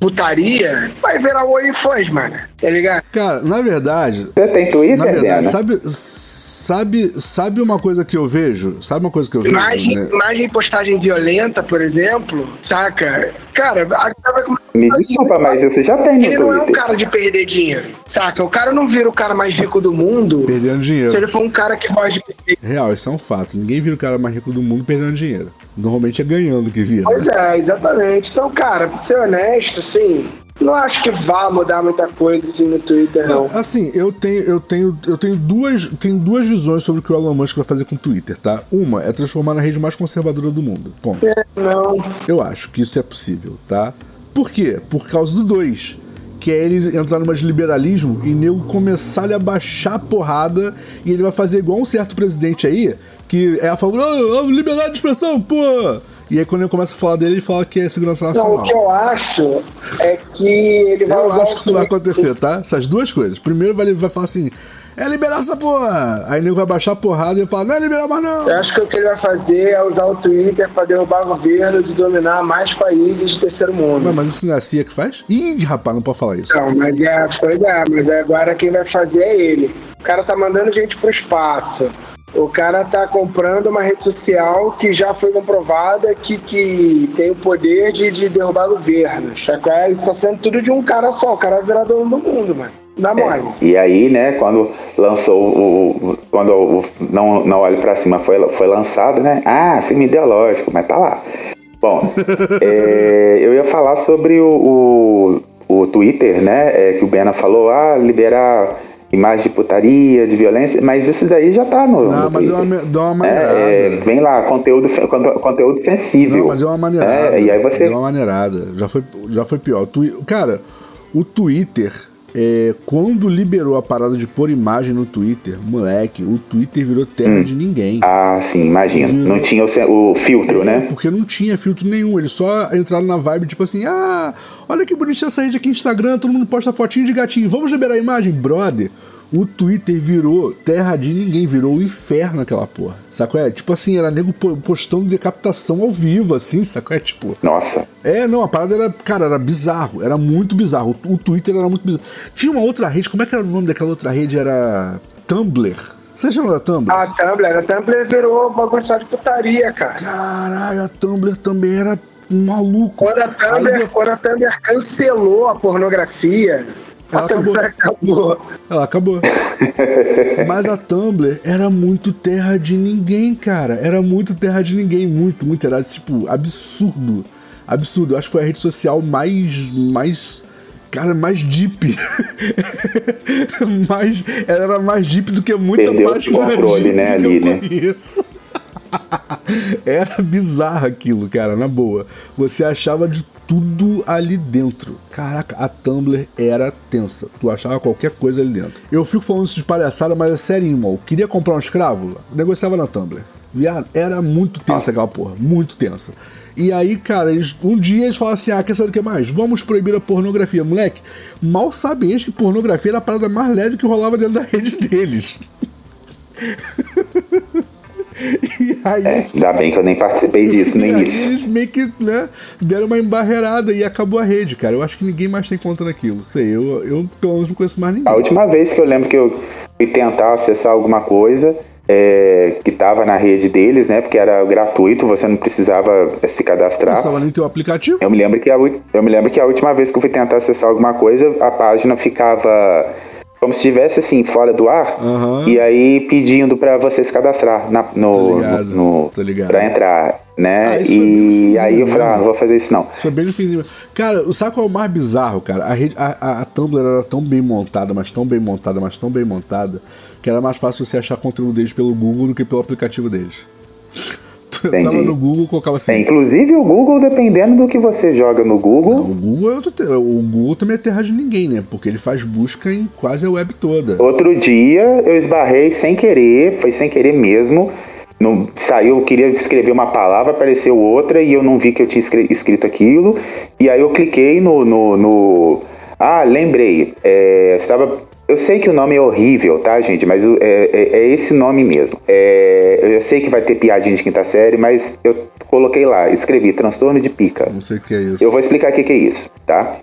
putaria, vai virar o OnlyFans, mano. Tá ligado? Cara, na verdade. Você tem Twitter, na verdade, sabe, sabe, sabe uma coisa que eu vejo? Sabe uma coisa que eu vejo? Imagem, né? imagem postagem violenta, por exemplo, saca? Cara, acaba Me desculpa, mas você já tem no Ele não é um cara de perder dinheiro, saca? O cara não vira o cara mais rico do mundo. Perdendo dinheiro. Se ele for um cara que gosta de perder. Real, isso é um fato. Ninguém vira o cara mais rico do mundo perdendo dinheiro. Normalmente é ganhando que vira. Pois é, exatamente. Então, cara, pra ser honesto, assim, não acho que vá mudar muita coisa assim, no Twitter, não. não. Assim, eu tenho, eu tenho, eu tenho duas, tenho duas visões sobre o que o Elon Musk vai fazer com o Twitter, tá? Uma é transformar na rede mais conservadora do mundo. Ponto. É, não. Eu acho que isso é possível, tá? Por quê? Por causa do dois. Que é ele entrar numa de liberalismo e nego começar a baixar a porrada e ele vai fazer igual um certo presidente aí, que é a favor, oh, liberdade de expressão, pô! E aí quando eu começo a falar dele, ele fala que é segurança nacional. Não, o que eu acho é que ele vai Eu acho que isso vai acontecer, tá? Essas duas coisas. Primeiro vai, vai falar assim, é liberar essa porra! Aí ele vai baixar a porrada e falar, não é liberar mais não! Eu acho que o que ele vai fazer é usar o Twitter pra derrubar governos e dominar mais países do terceiro mundo. Não, mas isso não é a CIA que faz? Ih, rapaz, não pode falar isso. Não, mas é, pois é, mas agora quem vai fazer é ele. O cara tá mandando gente pro espaço. O cara tá comprando uma rede social que já foi comprovada que, que tem o poder de, de derrubar governos. Isso tá sendo tudo de um cara só. O cara é virador do mundo, mano. Dá mole. É, e aí, né, quando lançou o. Quando o Não, não Olhe Pra Cima foi, foi lançado, né? Ah, filme ideológico, mas tá lá. Bom, é, eu ia falar sobre o, o, o Twitter, né? É, que o Bena falou, ah, liberar imagem de putaria, de violência, mas isso daí já tá no. Não, no mas deu uma, deu uma maneirada. É, é, vem lá, conteúdo, conteúdo sensível. Não, mas deu uma maneirada. É, e aí você... Deu uma maneirada. Já foi, já foi pior. Tu, cara, o Twitter é, quando liberou a parada de pôr imagem no Twitter, moleque, o Twitter virou terra hum. de ninguém. Ah, sim, imagino. Virou... Não tinha o, o filtro, é, né? Porque não tinha filtro nenhum. Eles só entraram na vibe, tipo assim, ah, olha que bonitinha essa rede aqui no Instagram, todo mundo posta fotinho de gatinho. Vamos liberar a imagem? Brother, o Twitter virou terra de ninguém, virou o inferno aquela porra. Sacou? É, tipo assim, era nego postando decapitação ao vivo, assim, sacou? É tipo. Nossa. É, não, a parada era, cara, era bizarro, era muito bizarro. O, o Twitter era muito bizarro. Tinha uma outra rede, como é que era o nome daquela outra rede? Era Tumblr. Você chama da Tumblr? A Tumblr, a Tumblr virou bagulho de putaria, cara. Caralho, a Tumblr também era um maluco. Quando a Tumblr, Aí, quando a Tumblr cancelou a pornografia, ela acabou. acabou. Ela acabou. Mas a Tumblr era muito terra de ninguém, cara. Era muito terra de ninguém. Muito, muito. Era tipo absurdo. Absurdo. Eu acho que foi a rede social mais. mais Cara, mais deep. mais, ela era mais deep do que muita Perdeu mais o controle, né, ali, né? era bizarro aquilo, cara, na boa. Você achava de tudo ali dentro. Caraca, a Tumblr era tensa. Tu achava qualquer coisa ali dentro. Eu fico falando isso de palhaçada, mas é sério, irmão. Queria comprar um escravo? Negociava na Tumblr. Viado, era muito tensa aquela porra. Muito tensa. E aí, cara, eles, um dia eles falaram assim: ah, quer saber o que mais? Vamos proibir a pornografia. Moleque, mal sabem eles que pornografia era a parada mais leve que rolava dentro da rede deles. E aí, é, ainda bem que eu nem participei disso no início. Eles meio que né, deram uma embarreirada e acabou a rede, cara. Eu acho que ninguém mais tem conta naquilo. Sei, eu, eu pelo menos não conheço mais ninguém. A última vez que eu lembro que eu fui tentar acessar alguma coisa, é, que estava na rede deles, né? Porque era gratuito, você não precisava se cadastrar. Estava no teu aplicativo? Eu me lembro que a, eu me lembro que a última vez que eu fui tentar acessar alguma coisa, a página ficava como se estivesse assim, fora do ar, uhum. e aí pedindo para você se cadastrar na, no, ligado, no, no pra entrar, né? Ah, e aí eu falei, ah, não vou fazer isso não. Isso foi bem finzinho. Cara, o saco é o mais bizarro, cara. A, rede, a, a, a Tumblr era tão bem montada, mas tão bem montada, mas tão bem montada, que era mais fácil você achar conteúdo deles pelo Google do que pelo aplicativo deles. Entendi. tava no Google, colocava assim. É, inclusive o Google, dependendo do que você joga no Google. Não, o Google é o Google também é terra de ninguém, né? Porque ele faz busca em quase a web toda. Outro dia eu esbarrei sem querer, foi sem querer mesmo. Não, saiu, eu queria escrever uma palavra, apareceu outra e eu não vi que eu tinha escrito aquilo. E aí eu cliquei no. no, no ah, lembrei. É, estava eu sei que o nome é horrível, tá, gente? Mas é, é, é esse nome mesmo. É, eu sei que vai ter piadinha de quinta série, mas eu coloquei lá, escrevi transtorno de pica. Não sei o que é isso. Eu vou explicar o que, que é isso, tá?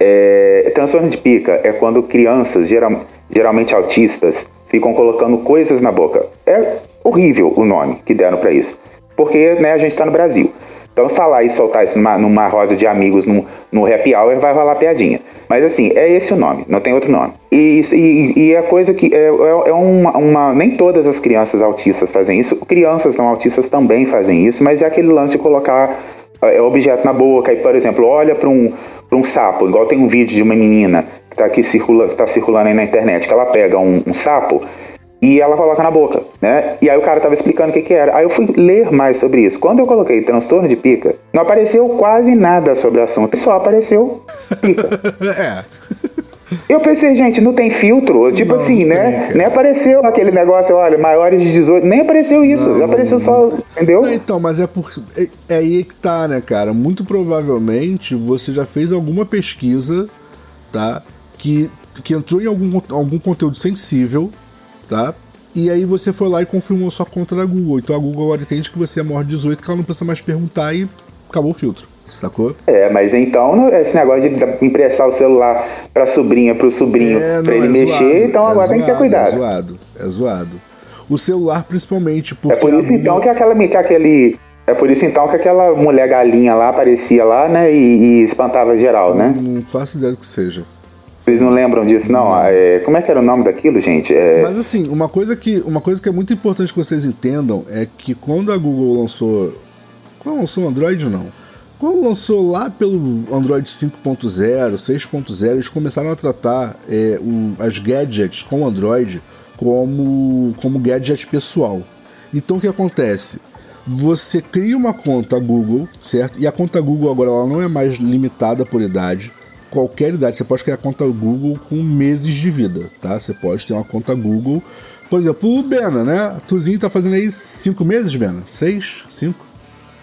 É, transtorno de pica é quando crianças, geral, geralmente autistas, ficam colocando coisas na boca. É horrível o nome que deram para isso. Porque né, a gente tá no Brasil. Então falar e soltar isso numa, numa roda de amigos no, happy hour vai rolar piadinha. Mas assim, é esse o nome, não tem outro nome. E, e, e é coisa que é, é, é uma, uma, Nem todas as crianças autistas fazem isso, crianças não autistas também fazem isso, mas é aquele lance de colocar é, objeto na boca. E, por exemplo, olha para um, um sapo, igual tem um vídeo de uma menina que está aqui circula, que tá circulando aí na internet, que ela pega um, um sapo e ela coloca na boca, né? E aí o cara tava explicando o que que era. Aí eu fui ler mais sobre isso. Quando eu coloquei transtorno de pica, não apareceu quase nada sobre o assunto, só apareceu pica. é. Eu pensei, gente, não tem filtro. Tipo não, assim, né? Nem apareceu aquele negócio, olha, maiores de 18. Nem apareceu isso. Não, apareceu não, só. Entendeu? então, mas é porque. É, é aí que tá, né, cara? Muito provavelmente você já fez alguma pesquisa, tá? Que, que entrou em algum, algum conteúdo sensível tá? E aí você foi lá e confirmou sua conta da Google. Então a Google agora entende que você é maior de 18, que ela não precisa mais perguntar e acabou o filtro. Sacou? É, mas então esse negócio de emprestar o celular pra sobrinha, pro sobrinho, é, pra ele é mexer, zoado, então agora é tem que ter cuidado. É zoado, é zoado. O celular principalmente, porque. É por isso então que, aquela, que aquele. É por isso então que aquela mulher galinha lá aparecia lá, né? E, e espantava geral, né? Não faço ideia do que seja. Vocês não lembram disso, não? É, como é que era o nome daquilo, gente? É... Mas assim, uma coisa, que, uma coisa que é muito importante que vocês entendam é que quando a Google lançou. Quando lançou o Android, não. Quando lançou lá pelo Android 5.0, 6.0, eles começaram a tratar é, o, as gadgets com Android como, como gadget pessoal. Então o que acontece? Você cria uma conta Google, certo? E a conta Google agora ela não é mais limitada por idade. Qualquer idade, você pode criar conta Google com meses de vida, tá? Você pode ter uma conta Google. Por exemplo, o Bena, né? Tuzinho tá fazendo aí cinco meses, Bena? Seis? Cinco?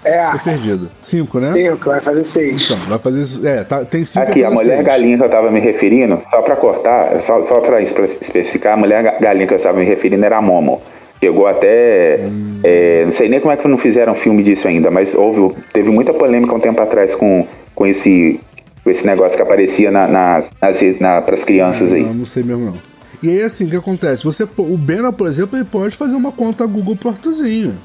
É. Tô perdido. Cinco, né? Cinco, vai fazer seis. Então, vai fazer. É, tá, tem cinco. Aqui, a mulher seis. galinha que eu tava me referindo, só pra cortar, só, só pra especificar, a mulher galinha que eu estava me referindo era a Momo. Chegou até. Hum. É, não sei nem como é que não fizeram filme disso ainda, mas houve, teve muita polêmica um tempo atrás com, com, esse, com esse negócio que aparecia na, na, nas, na, pras crianças aí. Não, não sei mesmo não. E aí assim, o que acontece? Você, o Bena, por exemplo, ele pode fazer uma conta Google Portozinho.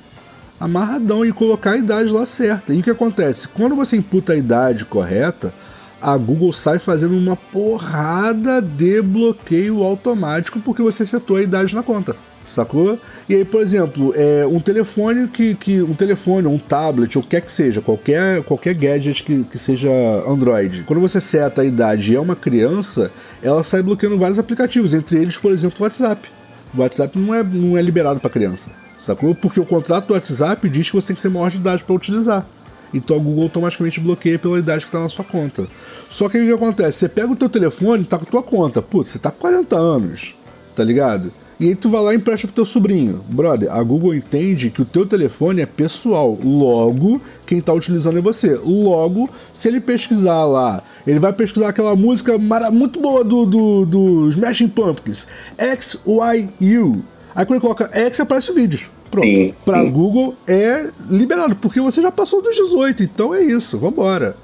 Amarradão e colocar a idade lá certa. E o que acontece? Quando você imputa a idade correta, a Google sai fazendo uma porrada de bloqueio automático porque você setou a idade na conta sacou? E aí, por exemplo, é, um telefone que, que. Um telefone, um tablet, ou quer que seja, qualquer, qualquer gadget que, que seja Android. Quando você seta a idade e é uma criança, ela sai bloqueando vários aplicativos, entre eles, por exemplo, o WhatsApp. O WhatsApp não é, não é liberado para criança, sacou? Porque o contrato do WhatsApp diz que você tem que ser maior de idade para utilizar. Então a Google automaticamente bloqueia pela idade que está na sua conta. Só que aí o que acontece? Você pega o teu telefone tá com a tua conta. Putz, você tá com 40 anos, tá ligado? E aí tu vai lá e empresta pro teu sobrinho. Brother, a Google entende que o teu telefone é pessoal. Logo, quem tá utilizando é você. Logo, se ele pesquisar lá, ele vai pesquisar aquela música muito boa do, do, do Smashing Pumpkins. X, Y, U. Aí quando ele coloca X, aparece o vídeo. Pronto. Sim, pra sim. Google é liberado, porque você já passou dos 18, então é isso, vambora.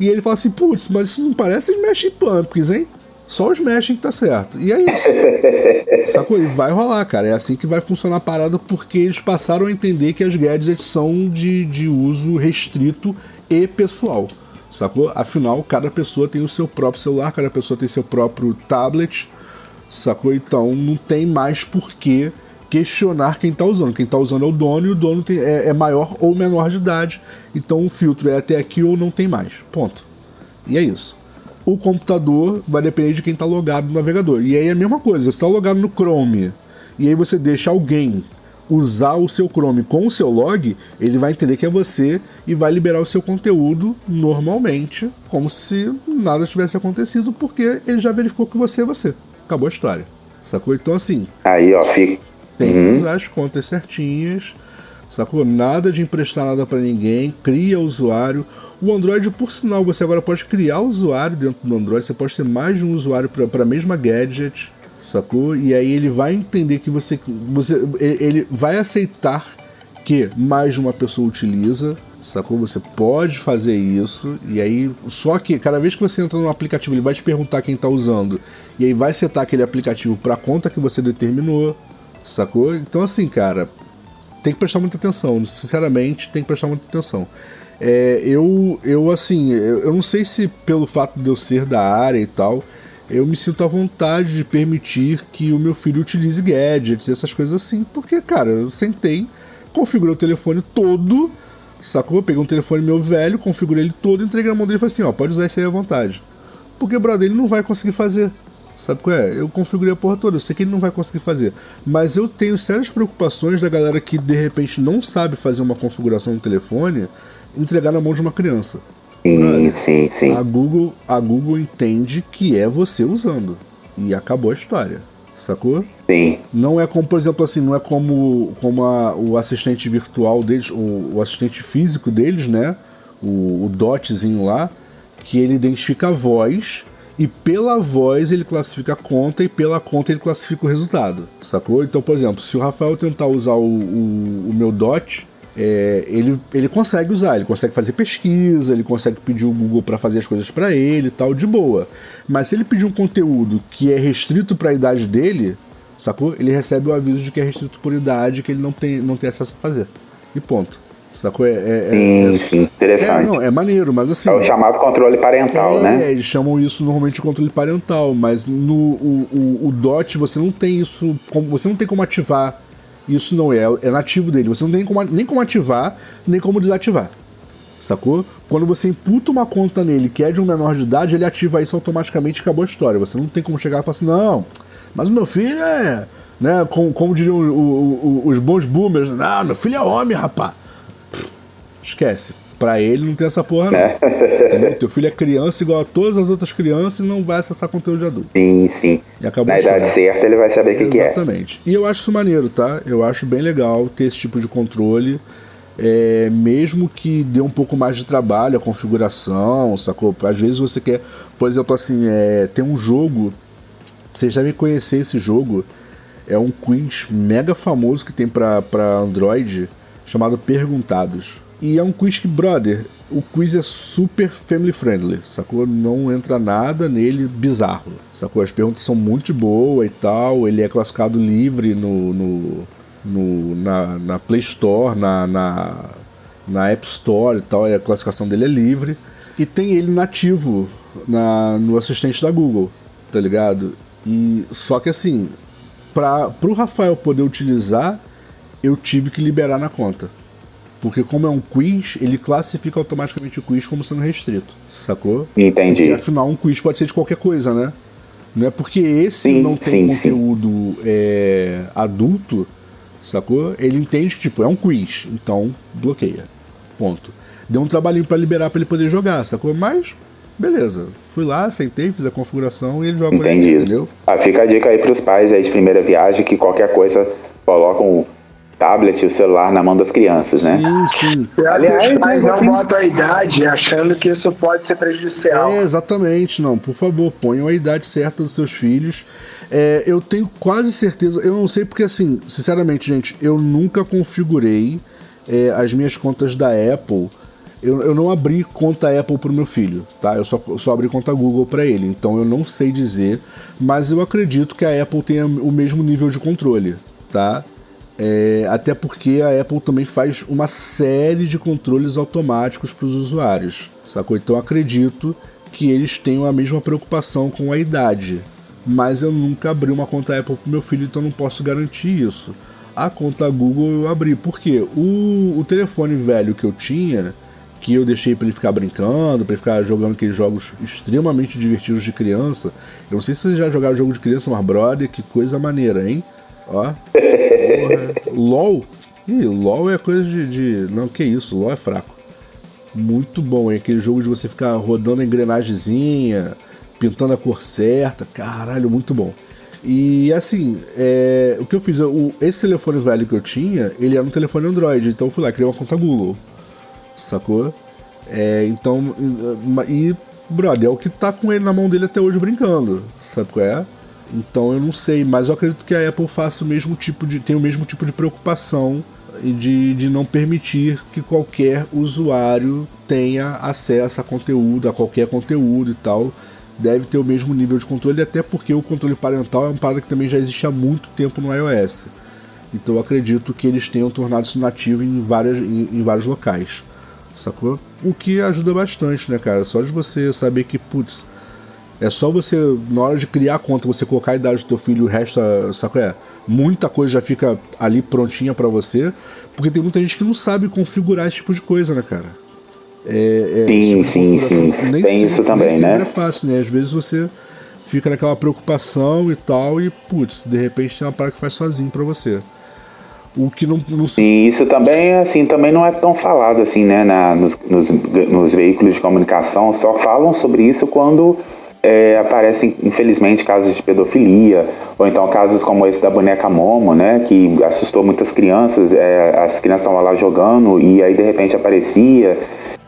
E ele fala assim, putz, mas isso não parece Smashing Pumpkins, hein? Só os mexem que tá certo. E é isso. Sacou? E vai rolar, cara. É assim que vai funcionar a parada, porque eles passaram a entender que as gadgets são de, de uso restrito e pessoal. Sacou? Afinal, cada pessoa tem o seu próprio celular, cada pessoa tem seu próprio tablet. Sacou? Então não tem mais por que questionar quem está usando. Quem está usando é o dono e o dono tem, é, é maior ou menor de idade. Então o filtro é até aqui ou não tem mais. Ponto. E é isso o computador vai depender de quem está logado no navegador. E aí é a mesma coisa, você está logado no Chrome e aí você deixa alguém usar o seu Chrome com o seu log, ele vai entender que é você e vai liberar o seu conteúdo normalmente, como se nada tivesse acontecido, porque ele já verificou que você é você. Acabou a história. Sacou? Então assim. Aí, ó, fica. Tem uhum. que usar as contas certinhas. Sacou? Nada de emprestar nada para ninguém, cria usuário. O Android, por sinal, você agora pode criar usuário dentro do Android, você pode ter mais de um usuário para a mesma gadget, sacou? E aí ele vai entender que você, você. Ele vai aceitar que mais de uma pessoa utiliza, sacou? Você pode fazer isso, e aí. Só que cada vez que você entra no aplicativo, ele vai te perguntar quem está usando, e aí vai setar aquele aplicativo para a conta que você determinou, sacou? Então, assim, cara, tem que prestar muita atenção, sinceramente, tem que prestar muita atenção. É, eu, eu, assim, eu, eu não sei se pelo fato de eu ser da área e tal, eu me sinto à vontade de permitir que o meu filho utilize gadgets, essas coisas assim, porque, cara, eu sentei, configurei o telefone todo, sacou? Eu peguei um telefone meu velho, configurei ele todo, entreguei na mão dele e falei assim: ó, pode usar isso aí à vontade. Porque, brother, ele não vai conseguir fazer. Sabe qual é? Eu configurei a porra toda, eu sei que ele não vai conseguir fazer. Mas eu tenho sérias preocupações da galera que de repente não sabe fazer uma configuração no telefone entregar na mão de uma criança. Sim, sim, sim. A Google, a Google entende que é você usando. E acabou a história. Sacou? Sim. Não é como, por exemplo, assim, não é como, como a, o assistente virtual deles, o, o, assistente físico deles, né? O, o dotzinho lá, que ele identifica a voz e pela voz ele classifica a conta e pela conta ele classifica o resultado, sacou? Então, por exemplo, se o Rafael tentar usar o, o, o meu dot, é, ele, ele consegue usar, ele consegue fazer pesquisa, ele consegue pedir o Google para fazer as coisas para ele e tal, de boa. Mas se ele pedir um conteúdo que é restrito para a idade dele, sacou? Ele recebe o aviso de que é restrito por idade, que ele não tem, não tem acesso a fazer. E ponto. Sacou? É, é, é sim, é, sim, interessante. É, não, é maneiro, mas assim. É o chamado controle parental, é, né? Eles chamam isso normalmente de controle parental, mas no o, o, o DOT você não tem isso. Você não tem como ativar isso não é, é nativo dele. Você não tem como, nem como ativar, nem como desativar. Sacou? Quando você imputa uma conta nele que é de um menor de idade, ele ativa isso automaticamente e acabou a história. Você não tem como chegar e falar assim, não, mas o meu filho é. Né, como, como diriam o, o, o, os bons boomers, não, meu filho é homem, rapá. Esquece. Pra ele não tem essa porra, não. É. Teu filho é criança igual a todas as outras crianças e não vai acessar conteúdo de adulto. Sim, sim. E Na idade certa ele vai saber o que, que, é. Exatamente. E eu acho isso maneiro, tá? Eu acho bem legal ter esse tipo de controle. É, mesmo que dê um pouco mais de trabalho a configuração, sacou? Às vezes você quer, por exemplo, assim, é, tem um jogo, vocês devem conhecer esse jogo, é um quiz mega famoso que tem para Android chamado Perguntados. E é um quiz que, brother, o quiz é super family friendly, sacou? Não entra nada nele bizarro, sacou? As perguntas são muito boas e tal, ele é classificado livre no, no, no na, na, Play Store, na, na, na, App Store e tal, a classificação dele é livre. E tem ele nativo na, no assistente da Google, tá ligado? E só que assim, para o Rafael poder utilizar, eu tive que liberar na conta. Porque como é um quiz, ele classifica automaticamente o quiz como sendo restrito, sacou? Entendi. Porque afinal um quiz pode ser de qualquer coisa, né? Não é porque esse sim, não tem sim, conteúdo sim. É, adulto, sacou? Ele entende que tipo, é um quiz, então bloqueia. Ponto. Deu um trabalhinho para liberar para ele poder jogar, sacou? Mas beleza. Fui lá, sentei, fiz a configuração e ele joga Entendi. Ele, entendeu? Ah, fica a dica aí pros pais aí de primeira viagem que qualquer coisa colocam tablet, o celular na mão das crianças, né? Sim, sim. Aliás, mas não bota a idade achando que isso pode ser prejudicial. É, exatamente, não. Por favor, ponham a idade certa dos seus filhos. É, eu tenho quase certeza, eu não sei porque assim, sinceramente, gente, eu nunca configurei é, as minhas contas da Apple. Eu, eu não abri conta Apple pro meu filho, tá? Eu só, eu só abri conta Google para ele, então eu não sei dizer, mas eu acredito que a Apple tenha o mesmo nível de controle, tá? É, até porque a Apple também faz uma série de controles automáticos para os usuários, sacou? Então acredito que eles tenham a mesma preocupação com a idade. Mas eu nunca abri uma conta Apple para meu filho, então não posso garantir isso. A conta Google eu abri, porque o, o telefone velho que eu tinha, que eu deixei para ele ficar brincando, para ele ficar jogando aqueles jogos extremamente divertidos de criança. Eu não sei se vocês já jogaram jogo de criança, mas brother, que coisa maneira, hein? Ó. Porra. LOL. Ih, LOL é coisa de, de. Não, que isso, LOL é fraco. Muito bom, hein? Aquele jogo de você ficar rodando a engrenagemzinha, pintando a cor certa. Caralho, muito bom. E assim, é, o que eu fiz, esse telefone velho que eu tinha, ele era um telefone Android, então eu fui lá, criei uma conta Google. Sacou? É, então, e, brother, é o que tá com ele na mão dele até hoje brincando. Sabe qual é? Então eu não sei, mas eu acredito que a Apple faça o mesmo tipo de. tem o mesmo tipo de preocupação de, de não permitir que qualquer usuário tenha acesso a conteúdo, a qualquer conteúdo e tal. Deve ter o mesmo nível de controle, até porque o controle parental é uma parada que também já existe há muito tempo no iOS. Então eu acredito que eles tenham tornado isso nativo em, várias, em, em vários locais. Sacou? O que ajuda bastante, né, cara? Só de você saber que, putz, é só você, na hora de criar a conta, você colocar a idade do teu filho, o resto, sabe é? Muita coisa já fica ali prontinha para você, porque tem muita gente que não sabe configurar esse tipo de coisa, né, cara? É, é, sim, tipo sim, sim. Nem tem sempre, isso também, né? é fácil, né? Às vezes você fica naquela preocupação e tal, e putz, de repente tem uma parte que faz sozinho para você. O que não, não... Sim, isso também, assim, também não é tão falado assim, né? Na, nos, nos, nos veículos de comunicação, só falam sobre isso quando é, aparecem, infelizmente, casos de pedofilia, ou então casos como esse da boneca Momo, né, que assustou muitas crianças, é, as crianças estavam lá jogando e aí de repente aparecia,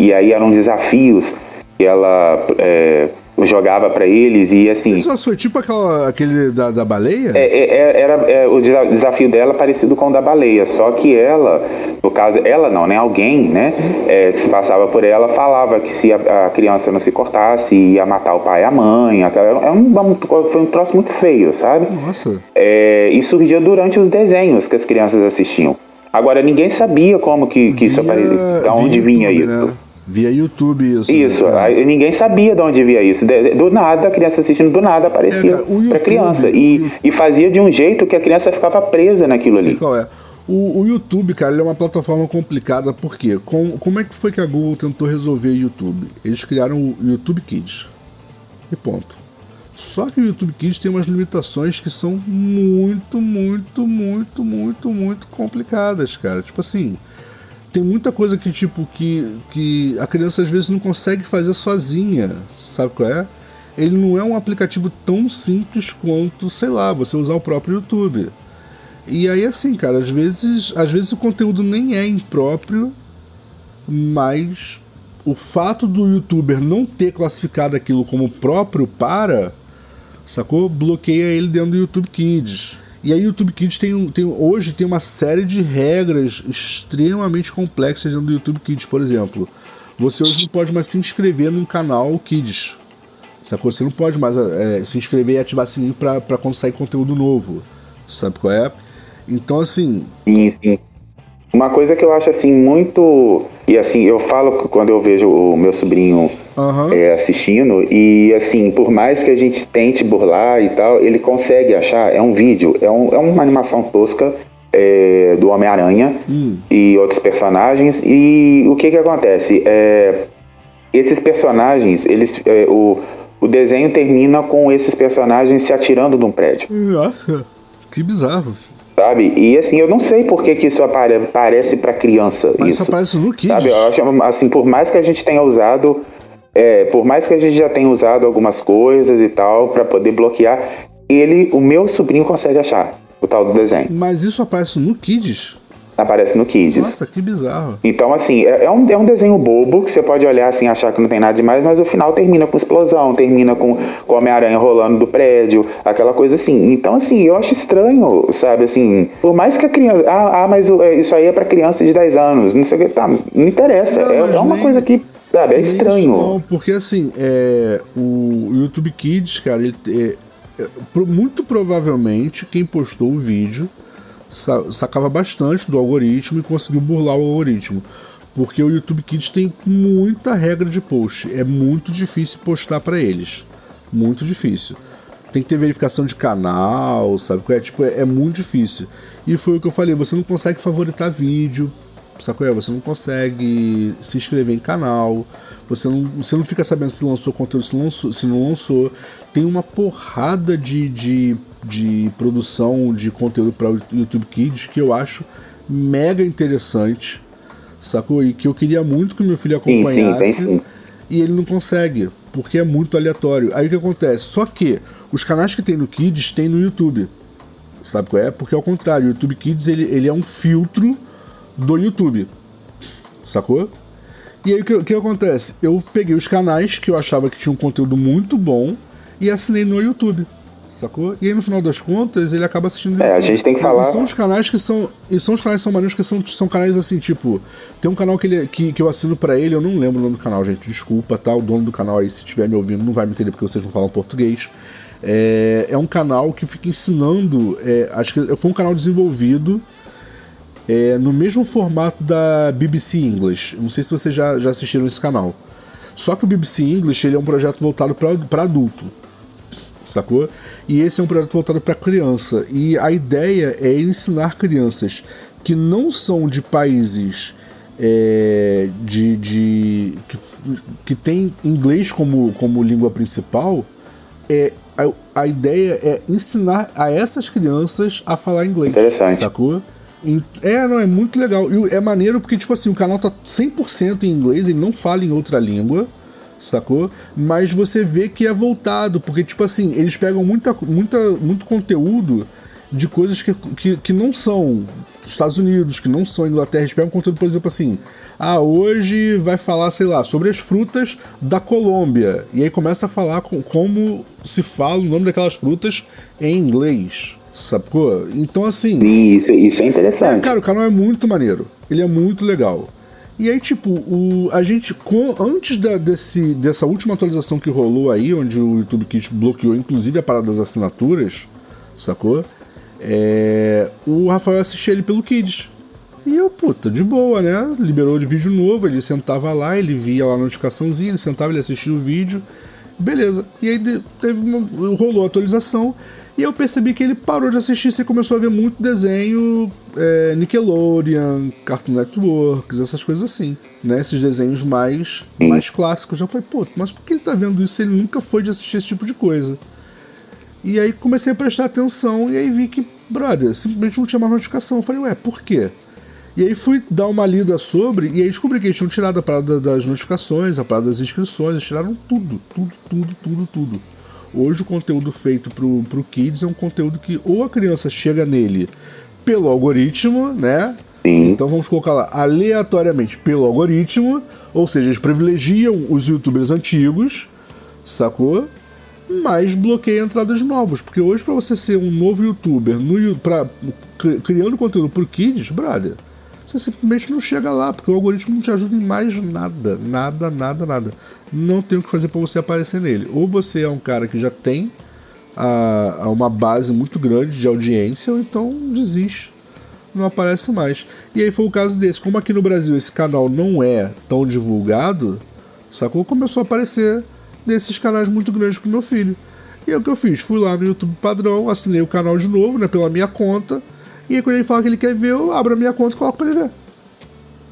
e aí eram desafios que ela é, jogava para eles e assim. Isso foi tipo aquela, aquele da, da baleia? É, é, é era é, o desafio dela parecido com o da baleia, só que ela, no caso, ela não, né? Alguém, né? É, que se passava por ela falava que se a, a, criança não se cortasse ia matar o pai e a mãe. Aquela, um, foi um troço muito feio, sabe? Nossa. É, e surgia durante os desenhos que as crianças assistiam. Agora ninguém sabia como que, que isso aparecia, de onde vinha YouTube, isso. Né? Via YouTube isso. Isso, né? ninguém sabia de onde via isso. Do nada, a criança assistindo, do nada aparecia é, para criança. E, e fazia de um jeito que a criança ficava presa naquilo ali. Qual é? O, o, YouTube, cara, ele é uma plataforma complicada, porque com, como é que foi que a Google tentou resolver o YouTube? Eles criaram o YouTube Kids. E ponto. Só que o YouTube Kids tem umas limitações que são muito, muito, muito, muito, muito complicadas, cara. Tipo assim, tem muita coisa que, tipo, que, que a criança às vezes não consegue fazer sozinha. Sabe qual é? Ele não é um aplicativo tão simples quanto, sei lá, você usar o próprio YouTube. E aí assim, cara, às vezes, às vezes o conteúdo nem é impróprio, mas o fato do youtuber não ter classificado aquilo como próprio para, sacou? Bloqueia ele dentro do YouTube Kids. E aí o YouTube Kids tem, tem, hoje tem uma série de regras extremamente complexas dentro do YouTube Kids, por exemplo. Você hoje não pode mais se inscrever num canal Kids. Sacou? Você não pode mais é, se inscrever e ativar sininho para quando sair conteúdo novo. Sabe qual é? Então, assim. Sim, sim. Uma coisa que eu acho assim muito. E assim, eu falo quando eu vejo o meu sobrinho uhum. é, assistindo, e assim, por mais que a gente tente burlar e tal, ele consegue achar. É um vídeo, é, um, é uma animação tosca é, do Homem-Aranha hum. e outros personagens. E o que que acontece? É, esses personagens, eles. É, o, o desenho termina com esses personagens se atirando de um prédio. Nossa, que bizarro sabe? E assim, eu não sei por que, que isso apare parece para criança. Mas isso aparece no Kids. Sabe? Eu acho, assim, por mais que a gente tenha usado, é, por mais que a gente já tenha usado algumas coisas e tal para poder bloquear, ele, o meu sobrinho consegue achar o tal do desenho. Mas isso aparece no Kids? aparece no Kids. Nossa, que bizarro. Então, assim, é, é, um, é um desenho bobo que você pode olhar assim achar que não tem nada demais, mas o final termina com explosão, termina com, com Homem-Aranha rolando do prédio, aquela coisa assim. Então, assim, eu acho estranho, sabe, assim, por mais que a criança. Ah, ah mas é, isso aí é para criança de 10 anos, não sei o que. Tá, não interessa. Não, é, é, uma nem... coisa que. Sabe, é estranho. Não, porque assim, é, o YouTube Kids, cara, ele, é, é, muito provavelmente quem postou o vídeo sacava bastante do algoritmo e conseguiu burlar o algoritmo. Porque o YouTube Kids tem muita regra de post. É muito difícil postar para eles. Muito difícil. Tem que ter verificação de canal, sabe? É, tipo, é, é muito difícil. E foi o que eu falei, você não consegue favoritar vídeo, sabe? É? Você não consegue se inscrever em canal, você não, você não fica sabendo se lançou conteúdo, se, lançou, se não lançou. Tem uma porrada de, de de produção de conteúdo para o YouTube Kids que eu acho mega interessante, sacou? E que eu queria muito que meu filho acompanhasse. Sim, sim, sim. E ele não consegue, porque é muito aleatório. Aí o que acontece? Só que os canais que tem no Kids tem no YouTube. Sabe qual é? Porque ao contrário, o YouTube Kids ele, ele é um filtro do YouTube. Sacou? E aí o que, que acontece? Eu peguei os canais que eu achava que tinham um conteúdo muito bom e assinei no YouTube sacou? E aí no final das contas ele acaba assistindo. É, a gente tem que falar. E são os canais que são. E são os canais que são maneiros que são, são canais assim, tipo. Tem um canal que, ele, que, que eu assino pra ele, eu não lembro o nome do canal, gente. Desculpa, tá? O dono do canal aí, se estiver me ouvindo, não vai me entender porque vocês não falam português. É, é um canal que fica ensinando. É, acho que foi um canal desenvolvido. É, no mesmo formato da BBC English. Não sei se vocês já, já assistiram esse canal. Só que o BBC English ele é um projeto voltado para adulto sacou? E esse é um projeto voltado para criança. E a ideia é ensinar crianças que não são de países é, de, de que, que tem inglês como, como língua principal. É, a, a ideia é ensinar a essas crianças a falar inglês. Interessante. Sacou? É, não, é muito legal. E é maneiro porque, tipo assim, o canal tá 100% em inglês, ele não fala em outra língua sacou? Mas você vê que é voltado, porque, tipo assim, eles pegam muita, muita, muito conteúdo de coisas que, que, que não são Estados Unidos, que não são Inglaterra. Eles pegam conteúdo, por exemplo, assim, ah, hoje vai falar, sei lá, sobre as frutas da Colômbia. E aí começa a falar com, como se fala o nome daquelas frutas em inglês. Sacou? Então, assim. Isso, isso é interessante. É, cara, o canal é muito maneiro. Ele é muito legal. E aí, tipo, o, a gente, com, antes da, desse, dessa última atualização que rolou aí, onde o YouTube Kit bloqueou inclusive a parada das assinaturas, sacou? É, o Rafael assistia ele pelo Kids. E eu, puta, de boa, né? Liberou de vídeo novo, ele sentava lá, ele via lá a notificaçãozinha, ele sentava, ele assistia o vídeo, beleza. E aí teve uma, rolou a atualização E eu percebi que ele parou de assistir e começou a ver muito desenho é, Nickelodeon, Cartoon Networks, essas coisas assim. Né? Esses desenhos mais, mais clássicos. Eu falei, pô, mas por que ele tá vendo isso ele nunca foi de assistir esse tipo de coisa? E aí comecei a prestar atenção e aí vi que, brother, simplesmente não tinha mais notificação. Eu falei, ué, por quê? E aí fui dar uma lida sobre, e aí descobri que eles tinham tirado a parada das notificações, a parada das inscrições, eles tiraram tudo, tudo, tudo, tudo, tudo. Hoje o conteúdo feito pro, pro Kids é um conteúdo que ou a criança chega nele pelo algoritmo, né? Sim. Então vamos colocar lá aleatoriamente pelo algoritmo, ou seja, eles privilegiam os youtubers antigos, sacou? Mas bloqueia entradas novos, porque hoje para você ser um novo youtuber no, pra, criando conteúdo pro Kids, brother, você simplesmente não chega lá, porque o algoritmo não te ajuda em mais nada, nada, nada, nada não tem o que fazer para você aparecer nele. Ou você é um cara que já tem a, a uma base muito grande de audiência, ou então desiste, não aparece mais. E aí foi o caso desse. Como aqui no Brasil esse canal não é tão divulgado, sacou? Começou a aparecer desses canais muito grandes pro meu filho. E aí o que eu fiz? Fui lá no YouTube padrão, assinei o canal de novo, né, pela minha conta. E aí quando ele fala que ele quer ver, eu abro a minha conta e coloco pra ele ver.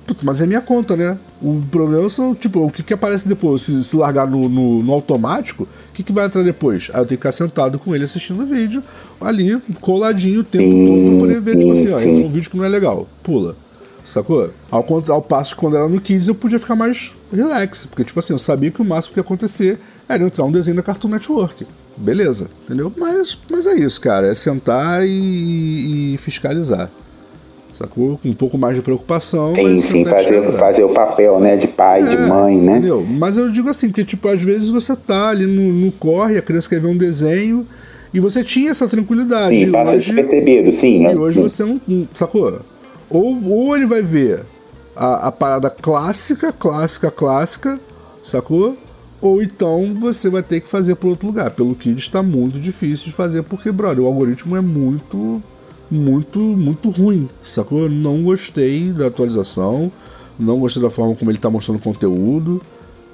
Puta, mas é minha conta, né? O problema são, tipo, o que, que aparece depois? Se, se largar no, no, no automático, o que, que vai entrar depois? Aí eu tenho que ficar sentado com ele assistindo o vídeo, ali, coladinho o tempo todo pra poder ver, tipo assim, ó, entra um vídeo que não é legal, pula. Sacou? Ao, ao passo que quando era no Kids eu podia ficar mais relax, porque, tipo assim, eu sabia que o máximo que ia acontecer era entrar um desenho da Cartoon Network. Beleza, entendeu? Mas, mas é isso, cara, é sentar e, e fiscalizar sacou? Com um pouco mais de preocupação. Sim, sim, fazer, fazer o papel, né, de pai, é, de mãe, né? Entendeu? Mas eu digo assim, porque, tipo, às vezes você tá ali no, no corre, a criança quer ver um desenho, e você tinha essa tranquilidade. Sim, passa hoje, despercebido, sim. E hoje sim. você não, sacou? Ou, ou ele vai ver a, a parada clássica, clássica, clássica, sacou? Ou então você vai ter que fazer por outro lugar. Pelo que está muito difícil de fazer, porque, brother, o algoritmo é muito muito, muito ruim, sacou? Eu não gostei da atualização, não gostei da forma como ele tá mostrando conteúdo.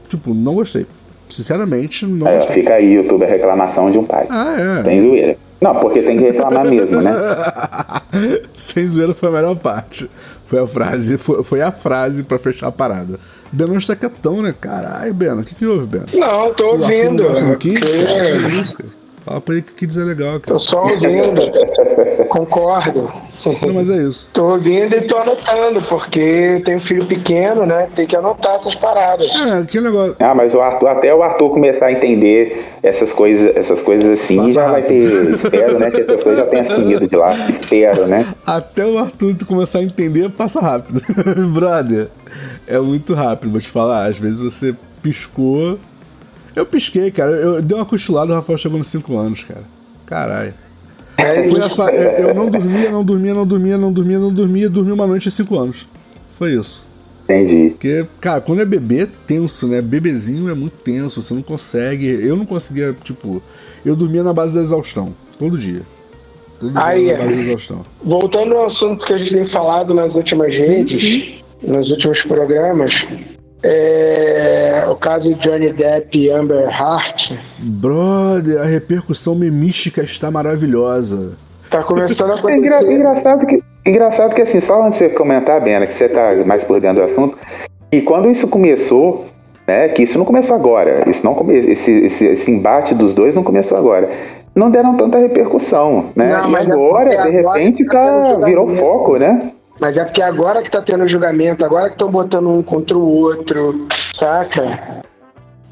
Tipo, não gostei. Sinceramente, não é, gostei. Fica aí, YouTube, a reclamação de um pai. Ah, é. Tem zoeira. Não, porque tem que reclamar mesmo, né? Sem zoeira foi a melhor parte. Foi a frase, foi, foi a frase para fechar a parada. Beno está quietão, né? Caralho, Beno, o que, que houve, Beno? Não, tô ouvindo. O Kids? Que isso, cara? Fala pra ele que Kids é legal, cara. Tô só ouvindo. Concordo. Não, mas é isso. Tô ouvindo e tô anotando, porque tenho filho pequeno, né? Tem que anotar essas paradas. É, que negócio. Ah, mas o Arthur, até o Arthur começar a entender essas coisas, essas coisas assim, Passa já rápido. vai ter. Espero, né? Que essas coisas já tenham sumido de lá. Espero, né? Até o Arthur começar a entender, passa rápido. Brother, é muito rápido, vou te falar. Às vezes você piscou eu pisquei, cara. Eu dei uma cochilada, o Rafael chegou nos 5 anos, cara. Caralho. É fa... Eu não dormia, não dormia, não dormia, não dormia, não dormia, dormi uma noite há 5 anos. Foi isso. Entendi. Porque, cara, quando é bebê, é tenso, né? Bebezinho é muito tenso, você não consegue. Eu não conseguia, tipo. Eu dormia na base da exaustão, todo dia. Todo dia Aí, na base da exaustão. Voltando ao assunto que a gente tem falado nas últimas sim, redes, sim. nos últimos programas, é, o caso de Johnny Depp e Amber Hart. Brother, a repercussão memística está maravilhosa. Tá começando a acontecer. É engra, engraçado que, engraçado que assim, só antes de você comentar, Bena, que você tá mais por dentro do assunto, e quando isso começou, né, que isso não começou agora, isso não come, esse, esse, esse embate dos dois não começou agora não deram tanta repercussão, né? Não, e agora, é de repente, tá, virou foco, né? Mas é porque agora que tá tendo julgamento, agora que estão botando um contra o outro, saca?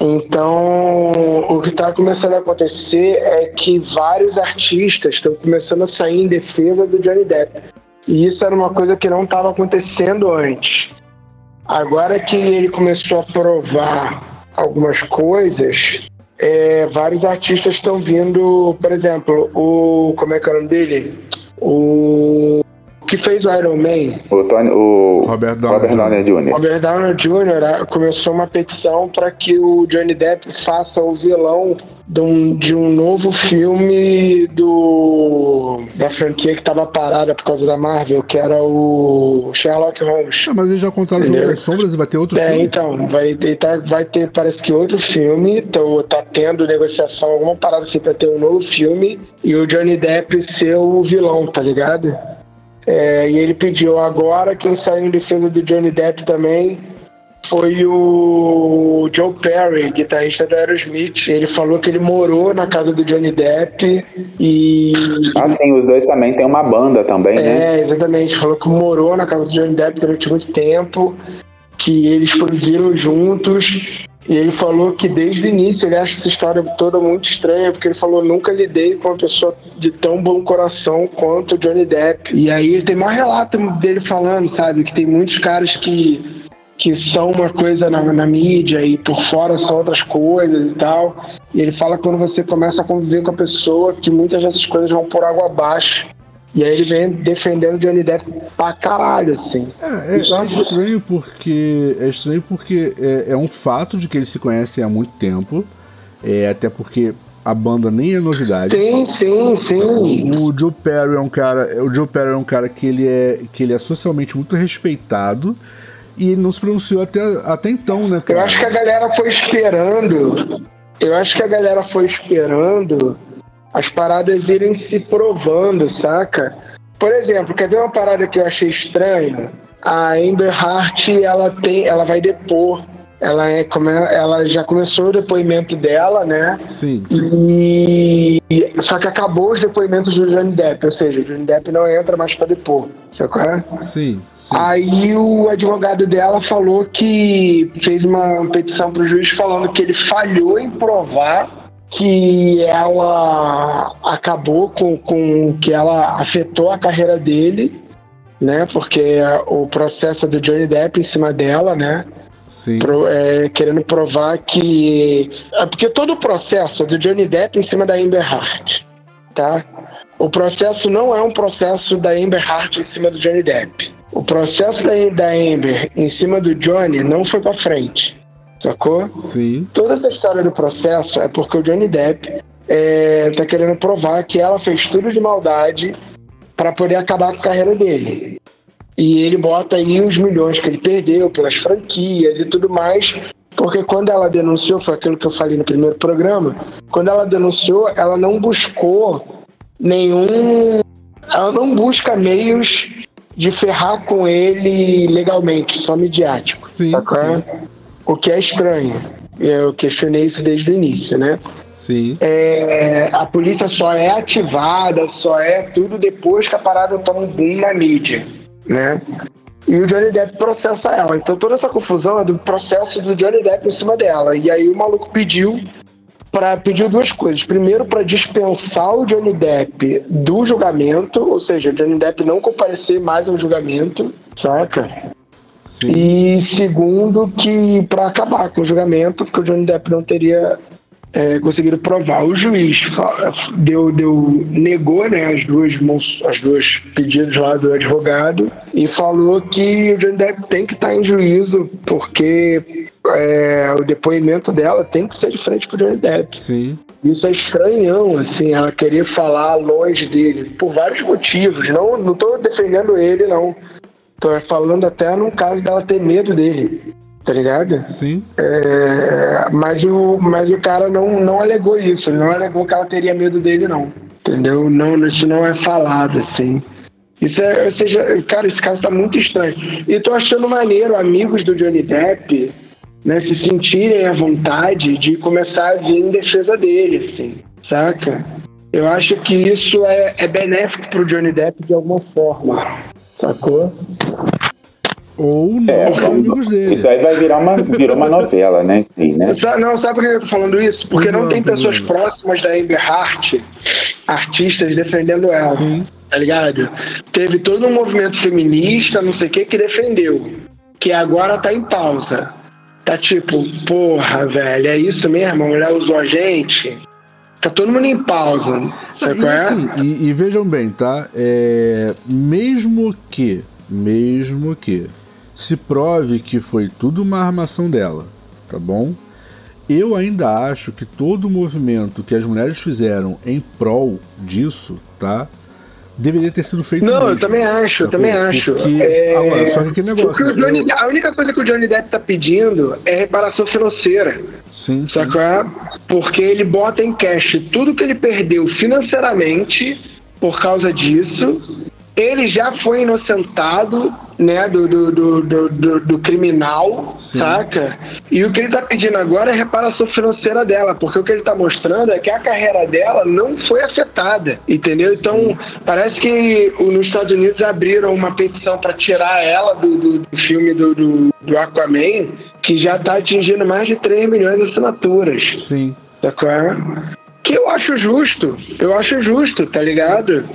Então, o que está começando a acontecer é que vários artistas estão começando a sair em defesa do Johnny Depp. E isso era uma coisa que não estava acontecendo antes. Agora que ele começou a provar algumas coisas, é, vários artistas estão vindo, por exemplo, o. Como é que é o nome dele? O que fez o Iron Man. O, Tony, o Robert Downey, Robert Downey Jr. Robert Downey Jr. começou uma petição para que o Johnny Depp faça o vilão de um, de um novo filme do da franquia que estava parada por causa da Marvel, que era o Sherlock Holmes. Ah, mas eles já contaram Jogo das Sombras e vai ter outro é, filme? então, vai, tá, vai ter, parece que outro filme, tô, tá tendo negociação, alguma parada assim pra ter um novo filme e o Johnny Depp ser o vilão, tá ligado? É, e ele pediu agora, quem saiu em defesa do Johnny Depp também foi o Joe Perry, guitarrista do Aerosmith. Ele falou que ele morou na casa do Johnny Depp e. Ah, sim, os dois também tem uma banda também, é, né? É, exatamente. Falou que morou na casa do Johnny Depp durante muito tempo, que eles produziram juntos. E ele falou que desde o início ele acha essa história toda muito estranha, porque ele falou: nunca lidei com uma pessoa de tão bom coração quanto o Johnny Depp. E aí tem mais relato dele falando, sabe, que tem muitos caras que que são uma coisa na, na, mídia e por fora são outras coisas e tal. E ele fala que quando você começa a conviver com a pessoa, que muitas dessas coisas vão por água abaixo. E aí ele vem defendendo Johnny Depp pra caralho, assim. É, é, é estranho porque. É estranho porque é, é, um fato de que eles se conhecem há muito tempo. É, até porque a banda nem é novidade. Sim, sim, sim. O Joe Perry é um cara. O Joe Perry é um cara que ele é, que ele é socialmente muito respeitado e não se pronunciou até, até então, né, cara? Eu acho que a galera foi esperando. Eu acho que a galera foi esperando as paradas irem se provando, saca? Por exemplo, quer ver uma parada que eu achei estranha? A Amber Hart, ela tem, ela vai depor ela é como é, ela já começou o depoimento dela, né? Sim. E só que acabou os depoimentos do Johnny Depp, ou seja, o Johnny Depp não entra mais para depor, sabe é? Sim, sim. Aí o advogado dela falou que fez uma petição pro juiz falando que ele falhou em provar que ela acabou com, com que ela afetou a carreira dele, né? Porque o processo do Johnny Depp em cima dela, né? Pro, é, querendo provar que. É porque todo o processo do Johnny Depp em cima da Amber Heard, tá? O processo não é um processo da Amber Heard em cima do Johnny Depp. O processo da, da Amber em cima do Johnny não foi para frente, sacou? Sim. Toda essa história do processo é porque o Johnny Depp é, tá querendo provar que ela fez tudo de maldade para poder acabar com a carreira dele. E ele bota aí os milhões que ele perdeu pelas franquias e tudo mais. Porque quando ela denunciou, foi aquilo que eu falei no primeiro programa, quando ela denunciou, ela não buscou nenhum. Ela não busca meios de ferrar com ele legalmente, só midiático. Sim, sim. O que é estranho. Eu questionei isso desde o início, né? Sim. É, a polícia só é ativada, só é tudo depois que a parada toma um boom na mídia né? E o Johnny Depp processa ela. Então toda essa confusão é do processo do Johnny Depp em cima dela. E aí o maluco pediu para pediu duas coisas. Primeiro, para dispensar o Johnny Depp do julgamento, ou seja, o Johnny Depp não comparecer mais ao julgamento, saca? Sim. E segundo, que para acabar com o julgamento, porque o Johnny Depp não teria é, conseguiram provar. O juiz deu, deu, negou né, as duas as duas pedidos lá do advogado e falou que o Johnny Depp tem que estar em juízo porque é, o depoimento dela tem que ser de frente pro Johnny Depp. Sim. Isso é estranhão, assim, ela querer falar longe dele, por vários motivos. Não, não tô defendendo ele, não. Tô falando até num caso dela ter medo dele tá ligado? Sim. É, mas, o, mas o cara não, não alegou isso, ele não alegou que ela teria medo dele, não. Entendeu? Não, isso não é falado, assim. Isso é, ou seja, cara, esse caso tá muito estranho. E tô achando maneiro amigos do Johnny Depp né, se sentirem à vontade de começar a vir em defesa dele, assim, saca? Eu acho que isso é, é benéfico pro Johnny Depp de alguma forma, sacou? Ou não é, amigos dele. Isso aí vai virar uma, virou uma novela, né? Sim, né? Não, sabe por que eu tô falando isso? Porque Exato, não tem pessoas próximas da Amber Hart, artistas, defendendo ela. Sim. Tá ligado? Teve todo um movimento feminista, não sei o que, que defendeu. Que agora tá em pausa. Tá tipo, porra, velho, é isso mesmo? A mulher usou a gente? Tá todo mundo em pausa. e, é? assim, e, e, vejam bem, tá? É, mesmo que, mesmo que se prove que foi tudo uma armação dela, tá bom? Eu ainda acho que todo o movimento que as mulheres fizeram em prol disso, tá? Deveria ter sido feito Não, mesmo, eu também acho, eu também acho. Porque, é... Agora, só que aquele negócio. Né? Johnny. A única coisa que o Johnny Depp tá pedindo é reparação financeira. Sim, sim. É? Porque ele bota em cash tudo que ele perdeu financeiramente por causa disso ele já foi inocentado, né, do, do, do, do, do criminal, saca? E o que ele tá pedindo agora é reparação financeira dela, porque o que ele tá mostrando é que a carreira dela não foi afetada, entendeu? Então, parece que nos Estados Unidos abriram uma petição para tirar ela do, filme do, do, do, Aquaman, que já tá atingindo mais de 3 milhões de assinaturas. Sim. Sacou? Que eu acho justo, eu acho justo, tá ligado?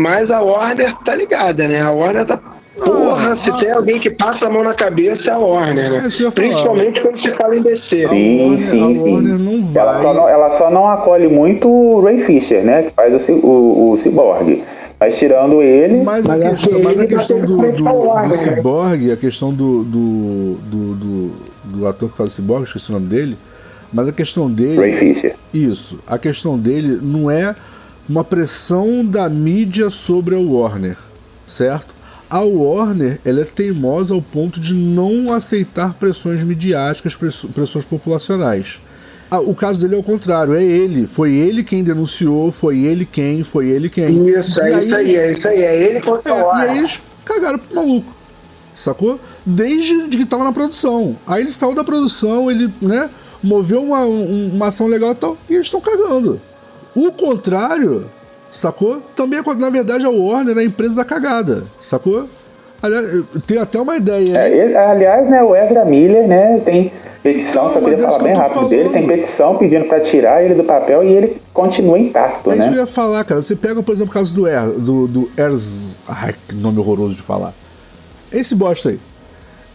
Mas a Warner tá ligada, né? A Warner tá. Porra, ah, se ah, tem alguém que passa a mão na cabeça é a Warner, né? É Principalmente quando se fala em DC. Sim, Warner, sim, sim. Não vai... ela, só não, ela só não acolhe muito o Ray Fisher, né? Que faz o, o, o Cyborg. Mas tirando ele. Mas a, questão, mas a questão do, do, do, do Cyborg, a questão do, do, do, do, do ator que faz o Cyborg, esqueci o nome dele. Mas a questão dele. Ray Fisher. Isso. A questão dele não é uma pressão da mídia sobre a Warner, certo? A Warner ela é teimosa ao ponto de não aceitar pressões midiáticas, pressões populacionais. O caso dele é o contrário, é ele. Foi ele quem denunciou, foi ele quem, foi ele quem. Isso, é isso aí, é isso aí, é ele contra é, E aí eles cagaram pro maluco, sacou? Desde que tava na produção. Aí ele saiu da produção, ele, né, moveu uma, uma ação legal e tal, e eles estão cagando. O contrário, sacou? Também, é na verdade, a Warner é a empresa da cagada, sacou? Aliás, tem até uma ideia. É, aliás, né, o Ezra Miller, né, tem petição, então, só queria falar bem rápido falando. dele, tem petição pedindo para tirar ele do papel e ele continua intacto, é né? isso que eu ia falar, cara. Você pega, por exemplo, o caso do Er, do, do Erz... Ai, que nome horroroso de falar. Esse bosta aí.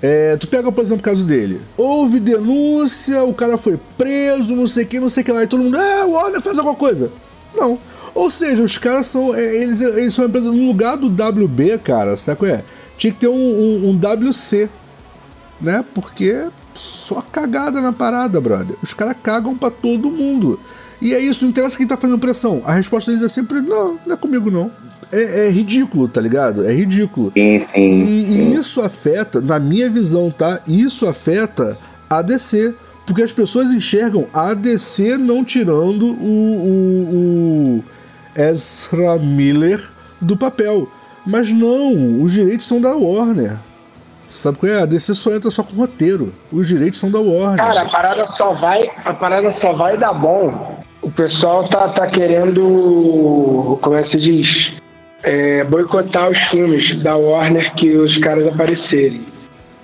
É, tu pega, por exemplo, o caso dele. Houve denúncia, o cara foi preso, não sei o que, não sei o que lá, e todo mundo, ah, o Warner faz alguma coisa. Não. Ou seja, os caras são. É, eles, eles são uma empresa. No lugar do WB, cara, sabe qual é? Tinha que ter um, um, um WC. Né? Porque só cagada na parada, brother. Os caras cagam pra todo mundo. E é isso, não interessa quem tá fazendo pressão. A resposta deles é sempre: não, não é comigo não é, é, ridículo, tá ligado? É ridículo. Sim, sim, e, sim. e isso afeta, na minha visão, tá? Isso afeta a DC. Porque as pessoas enxergam a DC não tirando o, o, o Ezra Miller do papel. Mas não, os direitos são da Warner. Sabe qual é? A DC só entra só com roteiro. Os direitos são da Warner. Cara, a parada só vai, a parada só vai dar bom. O pessoal tá, tá querendo, como é que se diz? É, boicotar os filmes da Warner que os caras aparecerem.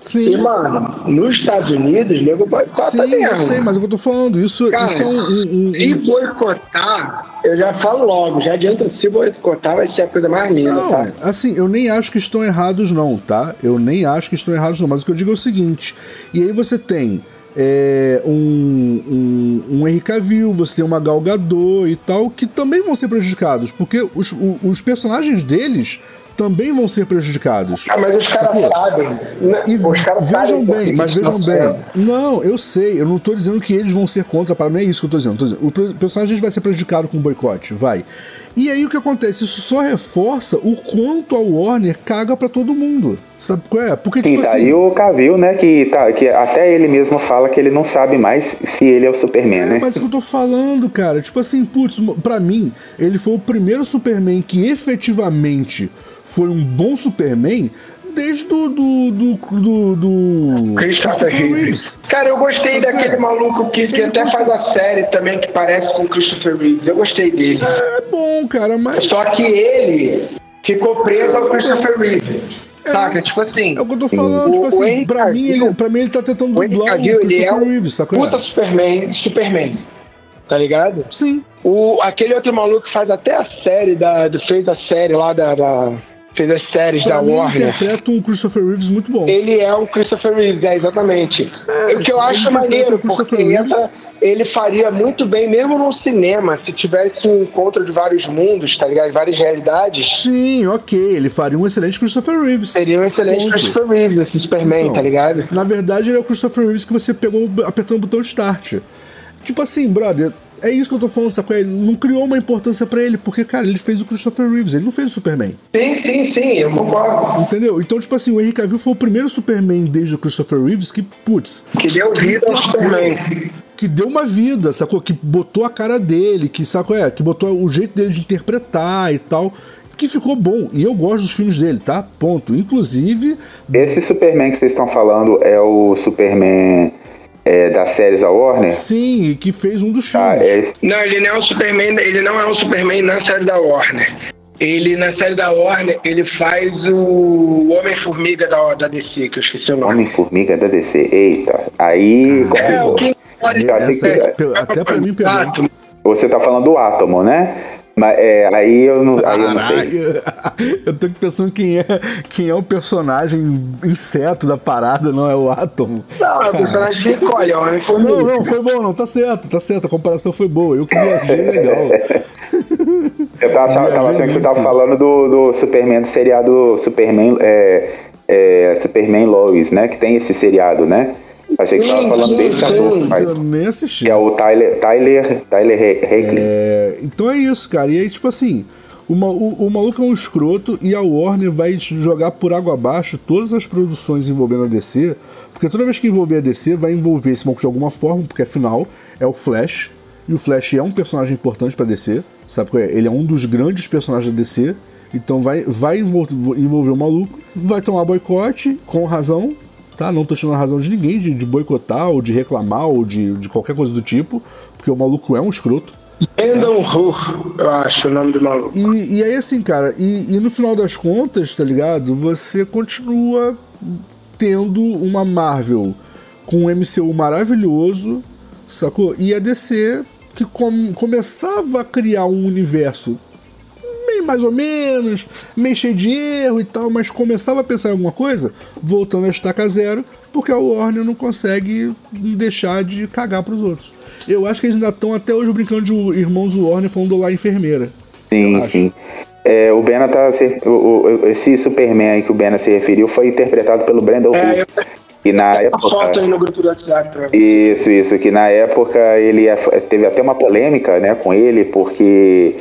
Sim. E, mano, nos Estados Unidos, nego boicota Sim, mesmo. eu sei, mas eu tô falando, isso, Cara, isso é um, um, um, Se boicotar, eu já falo logo, já adianta, se boicotar vai ser a coisa mais linda, não, tá? Assim, eu nem acho que estão errados não, tá? Eu nem acho que estão errados não, mas o que eu digo é o seguinte, e aí você tem é, um, um, um Henry Cavill, você tem uma Gal Gadot e tal, que também vão ser prejudicados, porque os, os personagens deles também vão ser prejudicados. Ah, mas os caras sabem. Né? E os caras vejam bem, mas vejam bem. Não, eu sei, eu não estou dizendo que eles vão ser contra, para não é isso que eu estou dizendo. Tô dizendo. O personagem vai ser prejudicado com o boicote, vai. E aí o que acontece? Isso só reforça o quanto a Warner caga para todo mundo. Sabe qual é? Porque, Sim, tipo tá assim, aí o Cavill, né, que, tá, que até ele mesmo fala que ele não sabe mais se ele é o Superman, é, né? Mas é o que eu tô falando, cara. Tipo assim, putz, pra mim, ele foi o primeiro Superman que efetivamente foi um bom Superman desde do. do. do. do, do Christopher Reeves. Cara, eu gostei daquele é? maluco que, que até faz a série também que parece com Christopher Reeves. Eu gostei dele. É bom, cara, mas. Só que ele ficou preso ao Christopher Reeves. É, Saca? Tipo assim. É o que eu tô falando, tipo assim, pra mim, ele, pra mim ele tá tentando dublar o, Christopher é Reeves, saca? Puta Superman, Superman. Tá ligado? Sim. O, aquele outro maluco que faz até a série da. fez a série lá da, da fez as séries pra da mim, Warner. Ele interpreta um Christopher Reeves muito bom. Ele é um Christopher Reeves, é, exatamente. É, o que eu acho maneiro, porque entra, ele faria muito bem, mesmo no cinema, se tivesse um encontro de vários mundos, tá ligado? Várias realidades. Sim, ok. Ele faria um excelente Christopher Reeves. Seria um excelente Ponto. Christopher Reeves, esse Superman, então, tá ligado? Na verdade, ele é o Christopher Reeves que você pegou apertando o botão Start. Tipo assim, brother, é isso que eu tô falando, sacou? Ele não criou uma importância para ele, porque, cara, ele fez o Christopher Reeves, ele não fez o Superman. Sim, sim, sim, eu concordo. Entendeu? Então, tipo assim, o Henry Cavill foi o primeiro Superman desde o Christopher Reeves que, putz... Que deu vida ao Superman. Que deu uma vida, sacou? Que botou a cara dele, que, sacou? É, que botou o jeito dele de interpretar e tal que ficou bom. E eu gosto dos filmes dele, tá? Ponto. Inclusive. Esse Superman que vocês estão falando é o Superman é, das séries da Warner? Sim, que fez um dos ah, filmes. É... Não, ele não é um Superman, ele não é um Superman na série da Warner. Ele, na série da Warner, ele faz o Homem-Formiga da, da DC, que eu esqueci o nome. Homem-Formiga da DC, eita. Aí. É, o que pode é, Até pra mim, pegou. Você tá falando do Átomo, né? Mas é, aí eu não, aí eu não sei. eu tô pensando quem é, quem é o personagem inseto da parada, não é o Atom. Não, é o personagem de colhe, ó. Não, não, foi bom, não, tá certo, tá certo, a comparação foi boa. Eu que viajei legal. eu tava, tava, tava achando que você tava falando do, do Superman, do seriado Superman, é, é, Superman Lois, né? Que tem esse seriado, né? Achei que você estava falando desse ator, mas. Eu nem assisti. Que é o Tyler, Tyler, Tyler Hackley. É, então é isso, cara. E aí, tipo assim, o, o, o, maluco é um escroto e a Warner vai jogar por água abaixo todas as produções envolvendo a DC. Porque toda vez que envolver a DC, vai envolver esse maluco de alguma forma, porque afinal é o Flash. E o Flash é um personagem importante pra DC. Sabe qual é? Ele é um dos grandes personagens da DC. Então vai, vai envolver o maluco, vai tomar boicote, com razão, tá? Não tô tirando a razão de ninguém de, de boicotar ou de reclamar ou de, de qualquer coisa do tipo, porque o maluco é um escroto. Brandon Hu, eu acho o nome do maluco. E, e aí, assim, cara, e, e no final das contas, tá ligado? Você continua tendo uma Marvel com um MCU maravilhoso, sacou? E a DC que com, começava a criar um universo mais ou menos, meio cheio de erro e tal, mas começava a pensar em alguma coisa, voltando a estaca zero, porque a Warner não consegue deixar de cagar pros outros. Eu acho que eles ainda estão até hoje brincando de irmãos Warner falando lá enfermeira. Sim, sim. É, o Bena tá. O, o, esse Superman aí que o Bena se referiu foi interpretado pelo Brandon é. E na época. Foto aí no grupo do WhatsApp. Isso, isso. Que na época ele teve até uma polêmica né, com ele, porque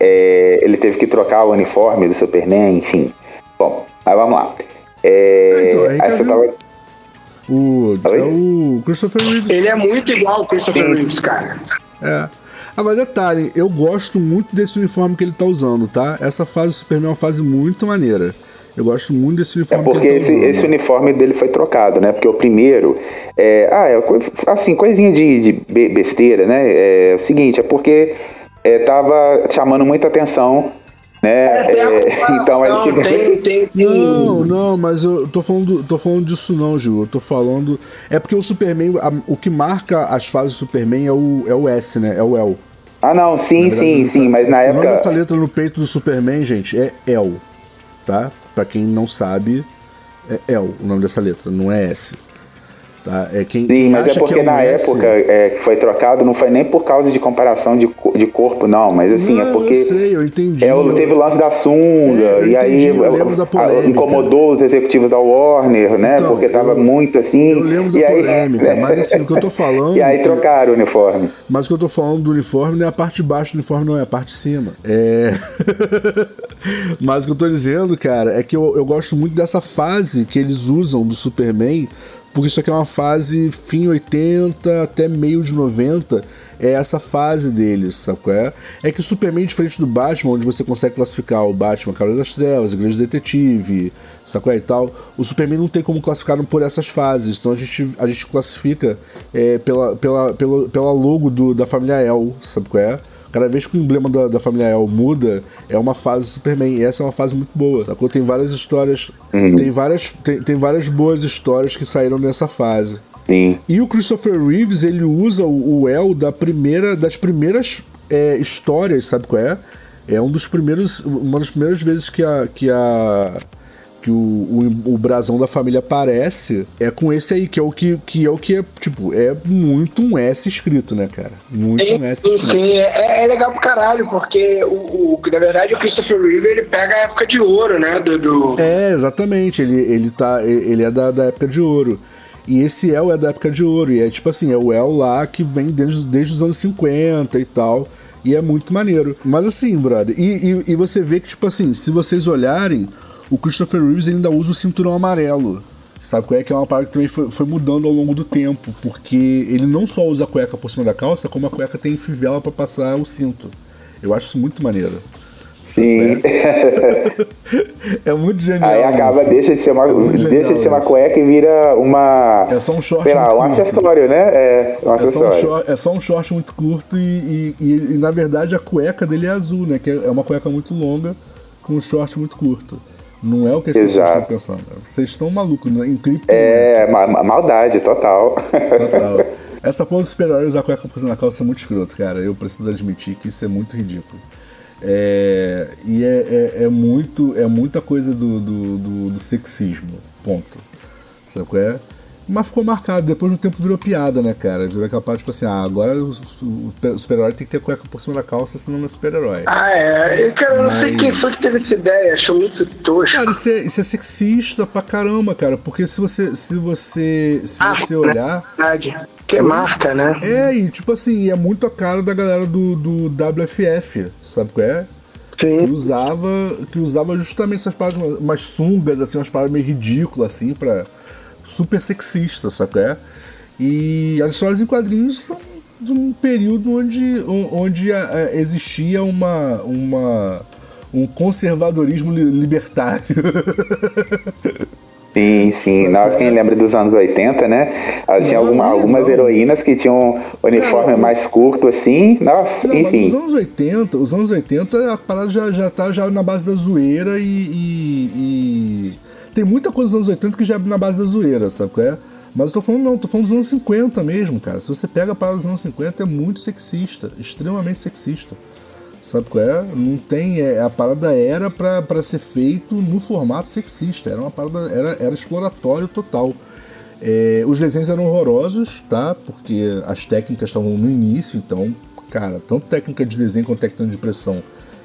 é, ele teve que trocar o uniforme do Superman, enfim. Bom, aí vamos lá. É, então, aí essa tava... O, é o Christopher Reeves. Ele é muito igual ao Christopher Sim. Reeves, cara. É. Ah, mas detalhe, eu gosto muito desse uniforme que ele tá usando, tá? Essa fase do Superman é uma fase muito maneira. Eu gosto muito desse uniforme. É porque tá esse, esse, uniforme dele foi trocado, né? Porque o primeiro. É, ah, é assim, coisinha de, de besteira, né? É o seguinte, é porque estava é, chamando muita atenção né? É, é, então não, ele... tem, tem, tem, Não, não, mas eu tô falando, tô falando disso não, Ju. Eu tô falando. É porque o Superman, a, o que marca as fases do Superman é o, é o S, né? É o L. Ah, não, sim, verdade, sim, sim, mas na época. O nome dessa letra no peito do Superman, gente, é L, tá? Pra quem não sabe, é L o nome dessa letra, não é S. Tá? É quem, Sim, quem mas é porque é na S... época é, que foi trocado não foi nem por causa de comparação de, de corpo, não, mas assim, não, é porque. Eu sei, eu entendi. É, teve o lance da sunga, é, e aí a, incomodou os executivos da Warner, né? Então, porque tava eu, muito assim. Eu lembro da aí, polêmica, mas assim, o que eu tô falando. e aí trocaram o uniforme. Mas o que eu tô falando do uniforme não é a parte de baixo do uniforme, não, é a parte de cima. É. mas o que eu tô dizendo, cara, é que eu, eu gosto muito dessa fase que eles usam do Superman porque isso aqui é uma fase fim 80 até meio de 90. É essa fase deles, sabe qual é? É que o Superman, diferente do Batman, onde você consegue classificar o Batman, Cavaleiro das Trevas, Grande Detetive, sabe qual é? E tal, o Superman não tem como classificar por essas fases. Então a gente, a gente classifica é, pela, pela, pela, pela logo do, da família El, sabe qual é? Cada vez que o emblema da, da família El muda, é uma fase Superman. E essa é uma fase muito boa. Sacou? Tem várias histórias. Uhum. Tem, várias, tem, tem várias boas histórias que saíram nessa fase. Sim. E o Christopher Reeves, ele usa o, o El da primeira, das primeiras é, histórias, sabe qual é? É um dos primeiros, uma das primeiras vezes que a, que a que o, o, o, brasão da família aparece é com esse aí, que é o que, que é o que é, tipo, é muito um S escrito, né, cara? Muito sim, um S escrito. Sim, é, é, legal pro caralho, porque o, o, na verdade o Christopher Reeve ele pega a época de ouro, né? Do, do... É, exatamente. Ele, ele, tá, ele é da, da época de ouro. E esse El é da época de ouro. E é tipo assim, é o El lá que vem desde, desde os anos 50 e tal. E é muito maneiro. Mas assim, brother, e, e, e você vê que, tipo assim, se vocês olharem, o Christopher Reeves ainda usa o cinturão amarelo. Sabe qual é? Que é uma parada que também foi, foi, mudando ao longo do tempo. Porque ele não só usa a cueca por cima da calça, como a cueca tem fivela para passar o cinto. Eu acho isso muito maneiro. Sim. é muito genial. Aí acaba, deixa de ser uma, é deixa de ser uma cueca e vira uma. É só um short. Sei lá, um acessório, né? É, um é, só um short, é só um short muito curto e, e, e, e, na verdade a cueca dele é azul, né? Que é uma cueca muito longa com um short muito curto. Não é o que as pessoas estão pensando. Vocês estão malucos, né? Em cripto. É, ma maldade, total. Total. Essa porra dos super-heróis usar cueca da calça é muito escroto, cara. Eu preciso admitir que isso é muito ridículo. É, e é, é, é, muito, é muita coisa do, do, do, do sexismo. Ponto. Sabe qual é? Mas ficou marcado, depois do tempo virou piada, né, cara? Virou aquela parte, tipo assim, ah, agora o, o super-herói tem que ter cueca por cima da calça, senão não é super-herói. Ah, é. Eu, cara, Mas... não sei quem foi que teve essa ideia, achou muito tosco. Cara, isso é, isso é sexista pra caramba, cara, porque se você, se você, se ah, você olhar... Verdade. Que é marca, né? É, e tipo assim, é muito a cara da galera do, do WFF, sabe qual é? Sim. Que usava, que usava justamente essas palavras, umas sungas, assim, umas palavras meio ridículas, assim, pra super sexista, sabe? É? E as histórias em quadrinhos são de um período onde, onde é, existia uma, uma, um conservadorismo libertário. Sim, sim. Nós, quem lembra dos anos 80, né? Tinha alguma, algumas heroínas que tinham um uniforme mais curto, assim. Nossa, não, enfim. os anos 80, os anos 80, a parada já, já tá já na base da zoeira e, e, e tem muita coisa dos anos 80 que já é na base da zoeira, sabe qual é? Mas eu tô falando não, tô falando dos anos 50 mesmo, cara. Se você pega a parada dos anos 50, é muito sexista, extremamente sexista. Sabe qual é? Não tem. É, a parada era para ser feito no formato sexista. Era uma parada. Era, era exploratório total. É, os desenhos eram horrorosos, tá? Porque as técnicas estavam no início, então, cara, tanto técnica de desenho quanto técnica de impressão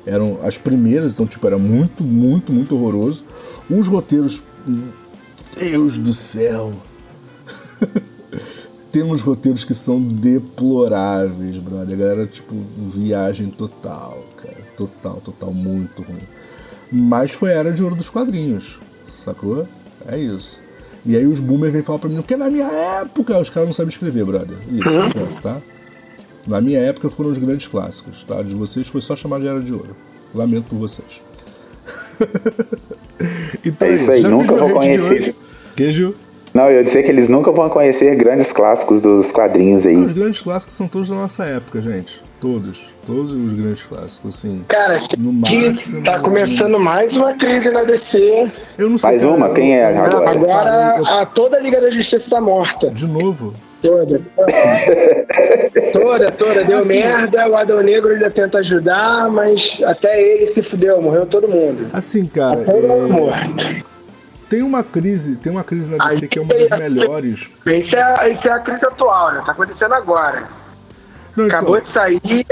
eram as primeiras, então tipo, era muito, muito, muito horroroso. Os roteiros, Deus do céu. Temos roteiros que são deploráveis, brother. A galera, tipo, viagem total, cara. Total, total, muito ruim. Mas foi a era de ouro dos quadrinhos, sacou? É isso. E aí os boomers vêm falar pra mim, porque na minha época os caras não sabem escrever, brother. Isso, uhum. tá? Na minha época foram os grandes clássicos, tá? De vocês foi só chamar de Era de Ouro. Lamento por vocês. então, é isso aí, nunca vou conhecer. Queijo? Não, eu ia dizer que eles nunca vão conhecer grandes clássicos dos quadrinhos aí. os grandes clássicos são todos da nossa época, gente. Todos. Todos os grandes clássicos, assim. Cara, no máximo, tá começando mais uma crise na DC. Eu não sei. Mais uma? Quem é agora? Agora, eu... a toda a Liga da Justiça tá morta. De novo? Toda. toda, toda. Deu assim, merda, o Adão Negro ainda tenta ajudar, mas até ele se fudeu, morreu todo mundo. Assim, cara. É... Tem uma crise, tem uma crise na DC que é uma das melhores. Isso é, isso é a crise atual, né? Tá acontecendo agora. Não, então. Acabou então... de sair,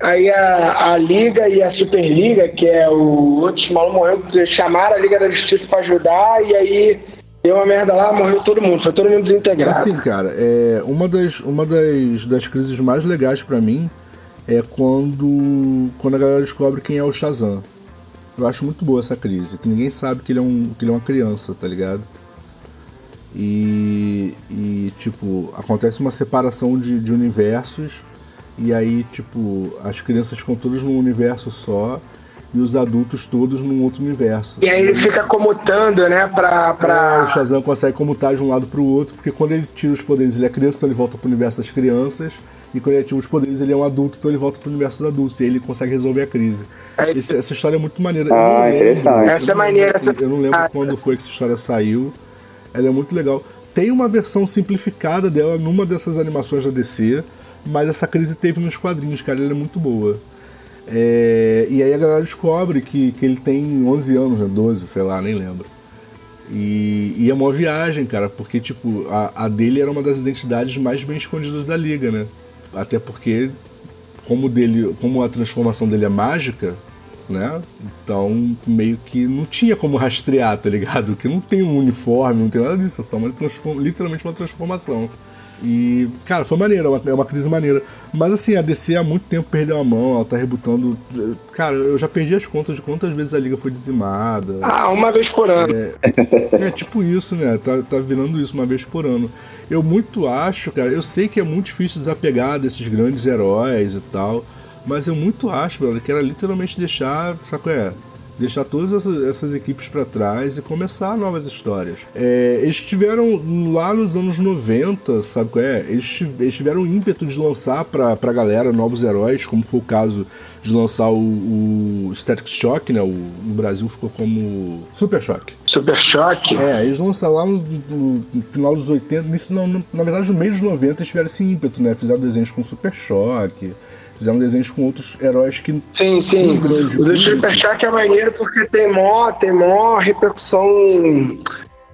aí a, a Liga e a Superliga, que é o outro maluco morreu, chamaram a Liga da Justiça pra ajudar, e aí Deu uma merda lá, morreu todo mundo, foi todo mundo desintegrado. Assim, cara, é, uma, das, uma das, das crises mais legais para mim é quando, quando a galera descobre quem é o Shazam. Eu acho muito boa essa crise, que ninguém sabe que ele é, um, que ele é uma criança, tá ligado? E, e tipo, acontece uma separação de, de universos, e aí, tipo, as crianças ficam todas num universo só, e os adultos todos num outro universo. E aí ele fica comutando, né? Pra, pra... É, o Shazam consegue comutar de um lado pro outro, porque quando ele tira os poderes ele é criança, então ele volta pro universo das crianças, e quando ele ativa os poderes ele é um adulto, então ele volta pro universo dos adultos, e aí ele consegue resolver a crise. É Esse, essa história é muito maneira. Ah, lembro, interessante. Essa é maneira. Eu, eu não lembro quando foi que essa história saiu. Ela é muito legal. Tem uma versão simplificada dela numa dessas animações da DC, mas essa crise teve nos quadrinhos, cara, ela é muito boa. É, e aí a galera descobre que, que ele tem 11 anos, né? 12, sei lá, nem lembro. E, e é uma viagem, cara, porque tipo, a, a dele era uma das identidades mais bem escondidas da liga, né? Até porque, como, dele, como a transformação dele é mágica, né? Então, meio que não tinha como rastrear, tá ligado? Que não tem um uniforme, não tem nada disso, é só uma literalmente uma transformação. E, cara, foi maneiro, é uma, é uma crise maneira. Mas assim, a DC há muito tempo perdeu a mão, ela tá rebutando. Cara, eu já perdi as contas de quantas vezes a liga foi dizimada. Ah, uma vez por ano. É, é tipo isso, né? Tá, tá virando isso uma vez por ano. Eu muito acho, cara, eu sei que é muito difícil desapegar desses grandes heróis e tal. Mas eu muito acho, brother, que era literalmente deixar, sabe qual é? Deixar todas essas, essas equipes para trás e começar novas histórias. É, eles tiveram lá nos anos 90, sabe qual é? Eles, eles tiveram ímpeto de lançar pra, pra galera novos heróis, como foi o caso de lançar o, o Static Shock, né? O, no Brasil ficou como Super Shock. Super Shock? É, eles lançaram lá no, no, final dos 80, nisso, não, no, na verdade no meio dos 90 eles tiveram esse ímpeto, né? Fizeram desenhos com Super Choque, fizeram desenhos com outros heróis que. Sim, sim. O do Shark é maneiro porque tem mó, tem mó repercussão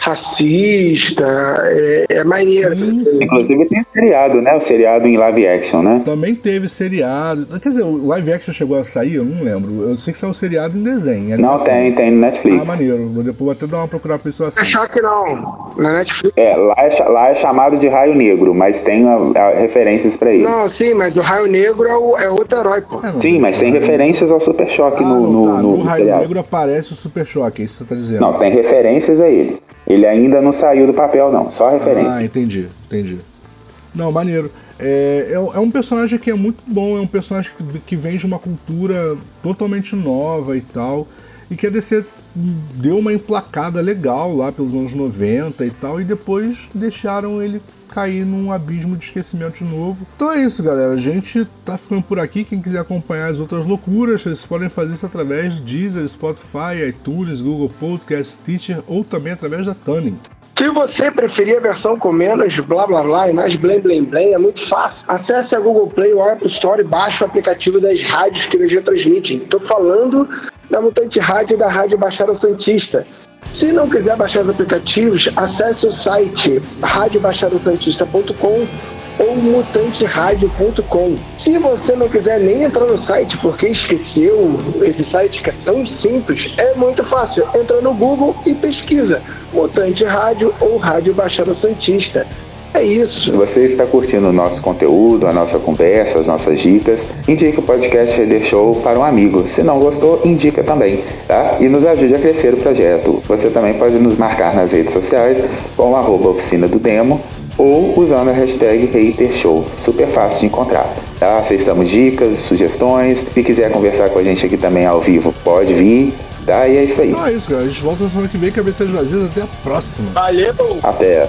racista, é, é maneiro. Sim, sim. Inclusive tem seriado, né? O seriado em live action, né? Também teve seriado. Quer dizer, o live action chegou a sair? Eu não lembro. Eu sei que saiu seriado em desenho. É não, tem, tem no Netflix. Ah, maneiro. Vou depois vou até dar uma procurada pra isso assim. Achar que não. Na Netflix. É, lá é, lá é chamado de Raio Negro, mas tem a, a, referências pra ele. Não, sim, mas o Raio Negro é, o, é outro herói, pô. É, sim, mas tem referências ao Super Choque ah, no, no, tá. no, no, Raio seriado. Negro aparece o Super Choque, é isso que você tá dizendo. Não, tem referências a ele. Ele ainda não saiu do papel, não, só referência. Ah, entendi, entendi. Não, maneiro. É, é, é, um personagem que é muito bom, é um personagem que, que vem de uma cultura totalmente nova e tal. E que a DC deu uma emplacada legal lá pelos anos 90 e tal, e depois deixaram ele cair num abismo de esquecimento de novo. Então é isso, galera. A gente tá ficando por aqui. Quem quiser acompanhar as outras loucuras, vocês podem fazer isso através de Deezer, Spotify, iTunes, Google Podcast, Teacher ou também através da Tuning. Se você preferir a versão com menos blá blá blá e mais blém blém blém, é muito fácil. Acesse a Google Play ou Apple Store e baixe o aplicativo das rádios que eles transmitem. Estou falando da Mutante Rádio e da Rádio Baixada Santista. Se não quiser baixar os aplicativos, acesse o site radiobaixadosantista.com ou mutanteradio.com. Se você não quiser nem entrar no site porque esqueceu esse site que é tão simples, é muito fácil. Entra no Google e pesquisa Mutante Rádio ou Rádio Baixada Santista. É isso. Se você está curtindo o nosso conteúdo, a nossa conversa, as nossas dicas, indique o podcast Reder Show para um amigo. Se não gostou, indica também, tá? E nos ajude a crescer o projeto. Você também pode nos marcar nas redes sociais com arroba oficina do demo ou usando a hashtag HaterShow. Super fácil de encontrar. Tá? Aceitamos dicas, sugestões. Se quiser conversar com a gente aqui também ao vivo, pode vir. Tá? E é isso aí. Então é isso, galera. A gente volta na semana que vem, cabeças vazias. Até a próxima. Valeu! Até.